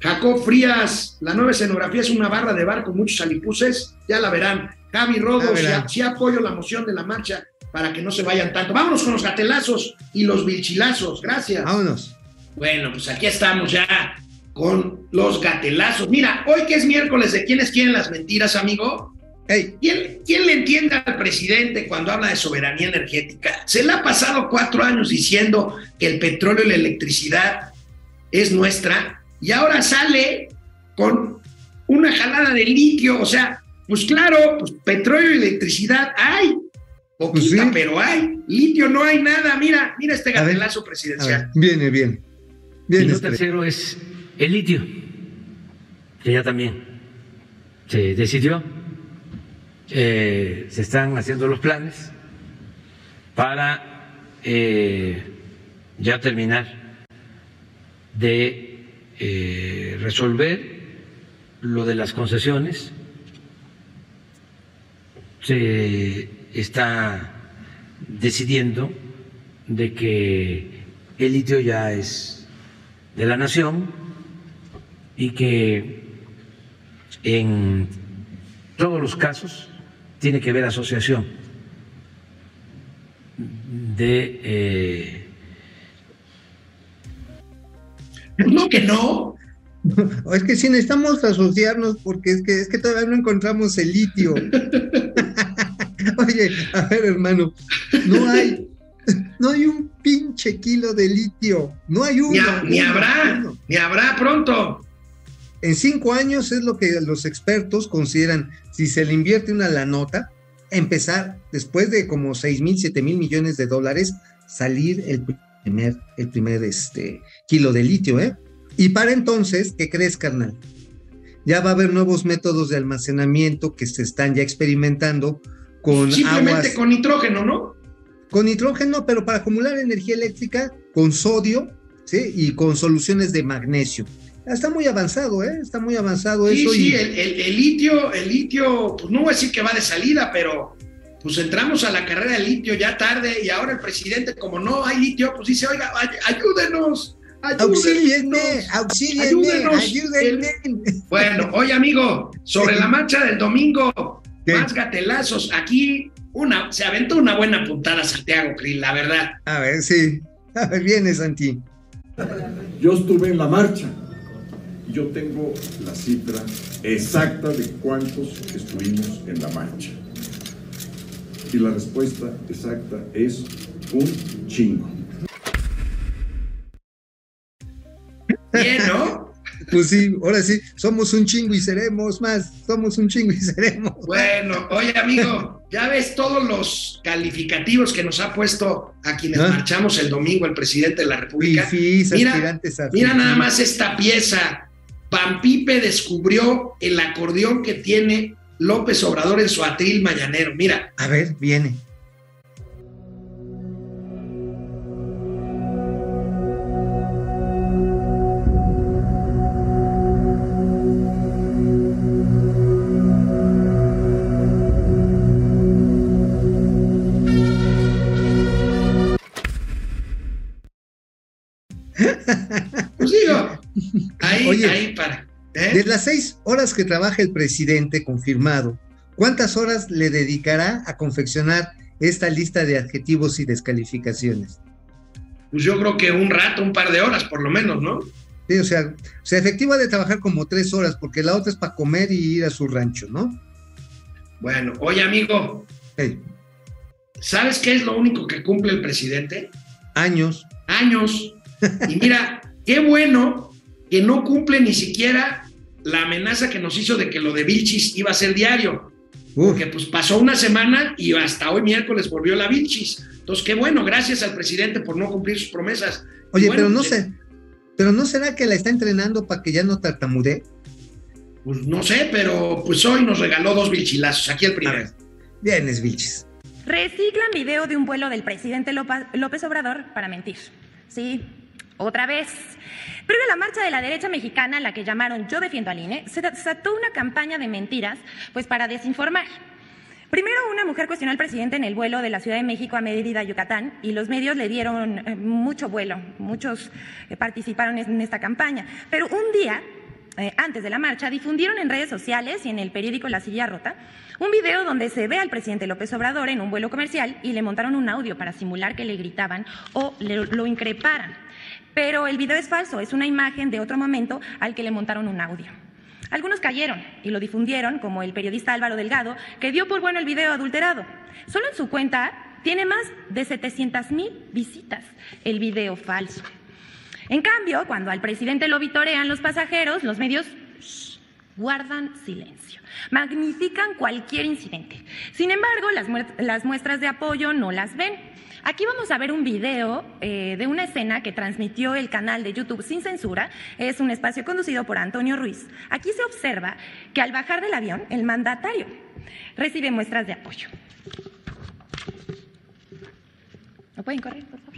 Jacob Frías, la nueva escenografía es una barra de bar con muchos alipuses, ya la verán. Javi Ya Rodos, verán. ya, sí apoyo la moción de la marcha para que no se vayan tanto. Vámonos con los gatelazos y los vilchilazos, gracias. Vámonos. Bueno, pues aquí estamos ya con los gatelazos. Mira, hoy que es miércoles de quienes quieren las mentiras, amigo. Hey, ¿Quién, quién le entiende al presidente cuando habla de soberanía energética? Se le ha pasado cuatro años diciendo que el petróleo y la electricidad es nuestra y ahora sale con una jalada de litio. O sea, pues claro, pues petróleo y electricidad hay. Poquita, Pues sí. pero hay. Litio no hay nada. Mira, mira este gatelazo presidencial. ver, viene bien. Y Viene lo este. tercero es el litio, que ya también se decidió. Eh, se están haciendo los planes para eh, ya terminar de eh, resolver lo de las concesiones. Se está decidiendo de que el litio ya es de la nación y que en todos los casos tiene que haber asociación de eh, no que no. Es que sí necesitamos asociarnos porque es que, es que todavía no encontramos el litio. [LAUGHS] [LAUGHS] Oye, a ver, hermano, no hay, no hay un pinche kilo de litio. No hay uno. Ni, habrá, uno. ni habrá pronto. En cinco años es lo que los expertos consideran, si se le invierte una la nota, empezar después de como 6 mil, 7 mil millones de dólares, salir el primer, el primer este, kilo de litio, ¿eh? Y para entonces, ¿qué crees, carnal? Ya va a haber nuevos métodos de almacenamiento que se están ya experimentando con Simplemente aguas, con nitrógeno, ¿no? con nitrógeno, pero para acumular energía eléctrica, con sodio, ¿sí? Y con soluciones de magnesio. Está muy avanzado, ¿eh? Está muy avanzado Sí, eso. sí, y... el, el- el litio, el litio, pues no voy a decir que va de salida, pero pues entramos a la carrera del litio ya tarde y ahora el presidente, como no hay litio, pues dice, oiga, ay- ayúdenos, Auxílienme, auxílienme, Ayúdenos. ayúdenme. Bueno, oye amigo, sobre la marcha del domingo, ¿Qué? más gatelazos, aquí una, se aventó una buena puntada Santiago Krill, la verdad. A ver, sí. A ver, viene Santi. Yo estuve en la marcha. Yo tengo la cifra exacta de cuántos estuvimos en la marcha. Y la respuesta exacta es un chingo. Bien, ¿no? [LAUGHS] Pues sí, ahora sí, somos un chingo y seremos más. Somos un chingo y seremos. más. Bueno, oye amigo, ya ves todos los calificativos que nos ha puesto a quienes ¿Ah? marchamos el domingo el presidente de la República. Mira, aspirantes a Mira fifí. nada más esta pieza. Pampipe descubrió el acordeón que tiene López Obrador en su atril mañanero. Mira, A ver, viene. Las seis horas que trabaja el presidente confirmado, ¿cuántas horas le dedicará a confeccionar esta lista de adjetivos y descalificaciones? Pues yo creo que un rato, un par de horas por lo menos, ¿no? Sí, o sea, o sea, efectivo ha de trabajar como tres horas, porque la otra es para comer y ir a su rancho, ¿no? Bueno, oye amigo, Hey, ¿sabes qué es lo único que cumple el presidente? años. Años. Y mira, qué bueno que no cumple ni siquiera la amenaza que nos hizo de que lo de Vilchis iba a ser diario. Uf, Porque pues pasó una semana y hasta hoy miércoles volvió la Vilchis. Entonces, qué bueno, gracias al presidente por no cumplir sus promesas. Oye, bueno, pero no pues, sé, pero no será que la está entrenando para que ya no tartamudee. Pues no sé, pero pues hoy nos regaló dos vilchilazos. Aquí el primero. vienes, Vilchis. Reciclan video de un vuelo del presidente López Obrador para mentir. Sí, otra vez. Previo la marcha de la derecha mexicana, la que llamaron Yo defiendo al INE, se desató una campaña de mentiras, pues para desinformar. Primero, una mujer cuestionó al presidente en el vuelo de la Ciudad de México a Mérida, Yucatán, y los medios le dieron eh, mucho vuelo. Muchos eh, participaron en esta campaña. Pero un día, eh, antes de la marcha, difundieron en redes sociales y en el periódico La Silla Rota un video donde se ve al presidente López Obrador en un vuelo comercial y le montaron un audio para simular que le gritaban o le- lo increparan. Pero el video es falso, es una imagen de otro momento al que le montaron un audio. Algunos cayeron y lo difundieron, como el periodista Álvaro Delgado, que dio por bueno el video adulterado. Solo en su cuenta tiene más de 700 mil visitas el video falso. En cambio, cuando al presidente lo vitorean los pasajeros, los medios guardan silencio, magnifican cualquier incidente. Sin embargo, las muestras de apoyo no las ven. Aquí vamos a ver un video eh, de una escena que transmitió el canal de YouTube sin censura. Es un espacio conducido por Antonio Ruiz. Aquí se observa que al bajar del avión, el mandatario recibe muestras de apoyo. ¿No pueden correr, por favor?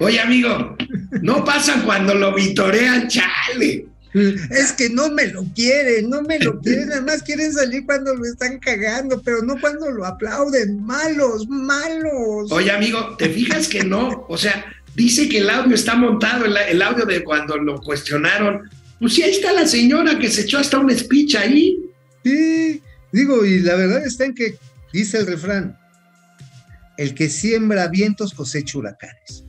Oye, amigo, no pasan cuando lo vitorean, chale. Es que no me lo quieren, no me lo quieren, nada más quieren salir cuando lo están cagando, pero no cuando lo aplauden. Malos, malos. Oye, amigo, ¿te fijas que no? O sea, dice que el audio está montado, el, el audio de cuando lo cuestionaron. Pues sí, ahí está la señora que se echó hasta un speech ahí. Sí, digo, y la verdad está en que dice el refrán: el que siembra vientos cosecha huracanes.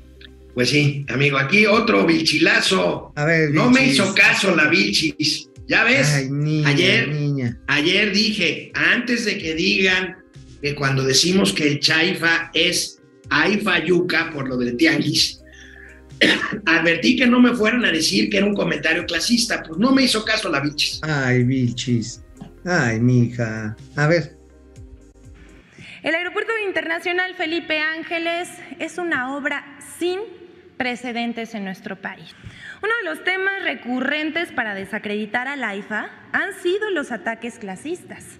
Pues sí, amigo, aquí otro vilchilazo. A ver, No me hizo caso la vilchis. ¿Ya ves? Ay, niña, ayer, niña. ayer dije, antes de que digan que cuando decimos que el chaifa es aifa yuca por lo del tianguis, [COUGHS] advertí que no me fueran a decir que era un comentario clasista. Pues no me hizo caso la vilchis. Ay, Vilchis. Ay, mija. A ver, El Aeropuerto Internacional Felipe Ángeles es una obra sin precedentes en nuestro país. Uno de los temas recurrentes para desacreditar al AIFA han sido los ataques clasistas.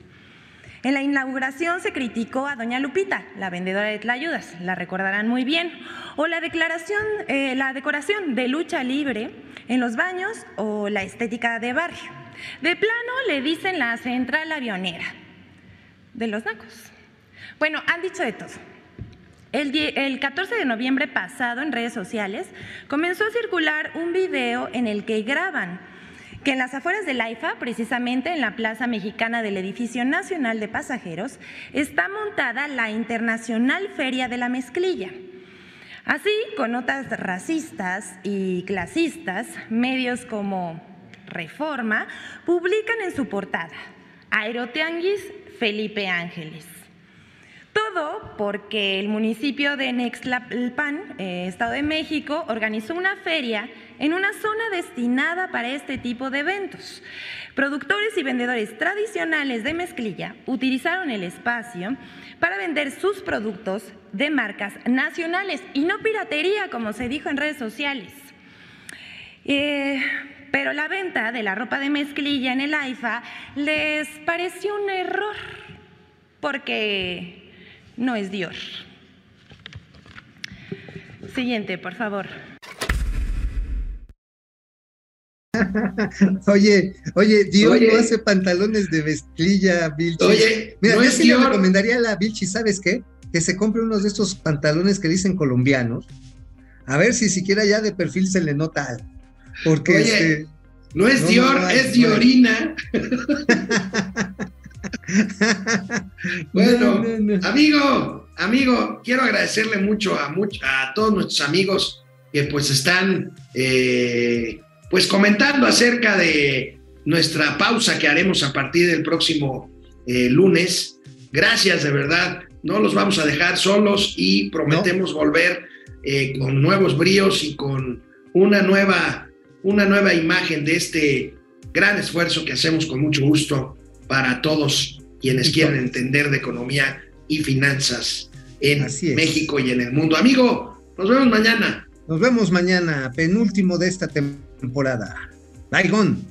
En la inauguración se criticó a doña Lupita, la vendedora de tlayudas, la recordarán muy bien, o eh, la decoración de lucha libre en los baños o la estética de barrio. De plano le dicen la central avionera de los nacos. Bueno, han dicho de todo. El, die- el 14 de noviembre pasado en redes sociales comenzó a circular un video en el que graban que en las afueras del AIFA, precisamente en la Plaza Mexicana del Edificio Nacional de Pasajeros, está montada la Internacional Feria de la Mezclilla. Así, con notas racistas y clasistas, medios como Reforma publican en su portada Aerotianguis Felipe Ángeles. Todo porque el municipio de Nextlalpan, eh, Estado de México, organizó una feria en una zona destinada para este tipo de eventos. Productores y vendedores tradicionales de mezclilla utilizaron el espacio para vender sus productos de marcas nacionales y no piratería, como se dijo en redes sociales. Eh, pero la venta de la ropa de mezclilla en el AIFA les pareció un error, porque no es Dior. Siguiente, por favor. [LAUGHS] Oye, oye, Dios Oye. no hace pantalones de mezclilla, Vilchis. Oye, Mira, no yo es sí le recomendaría a la Vilchis, ¿sabes qué? Que se compre unos de estos pantalones que dicen colombianos. A ver si siquiera ya de perfil se le nota algo. Porque Oye. este, No es No, Dior, es. Diorina. [LAUGHS] [LAUGHS] [LAUGHS] Bueno, No, no, no. amigo, amigo, quiero agradecerle mucho a, much- a todos nuestros amigos que pues están eh, pues comentando acerca de nuestra pausa que haremos a partir del próximo eh, lunes. Gracias, de verdad. No los vamos a dejar solos y prometemos volver eh, con nuevos bríos y con una nueva, una nueva imagen de este gran esfuerzo que hacemos con mucho gusto para todos quienes todos. entender de economía y finanzas en. México y en el mundo. Amigo, nos vemos mañana. Nos vemos mañana, penúltimo de esta temporada. Baigón.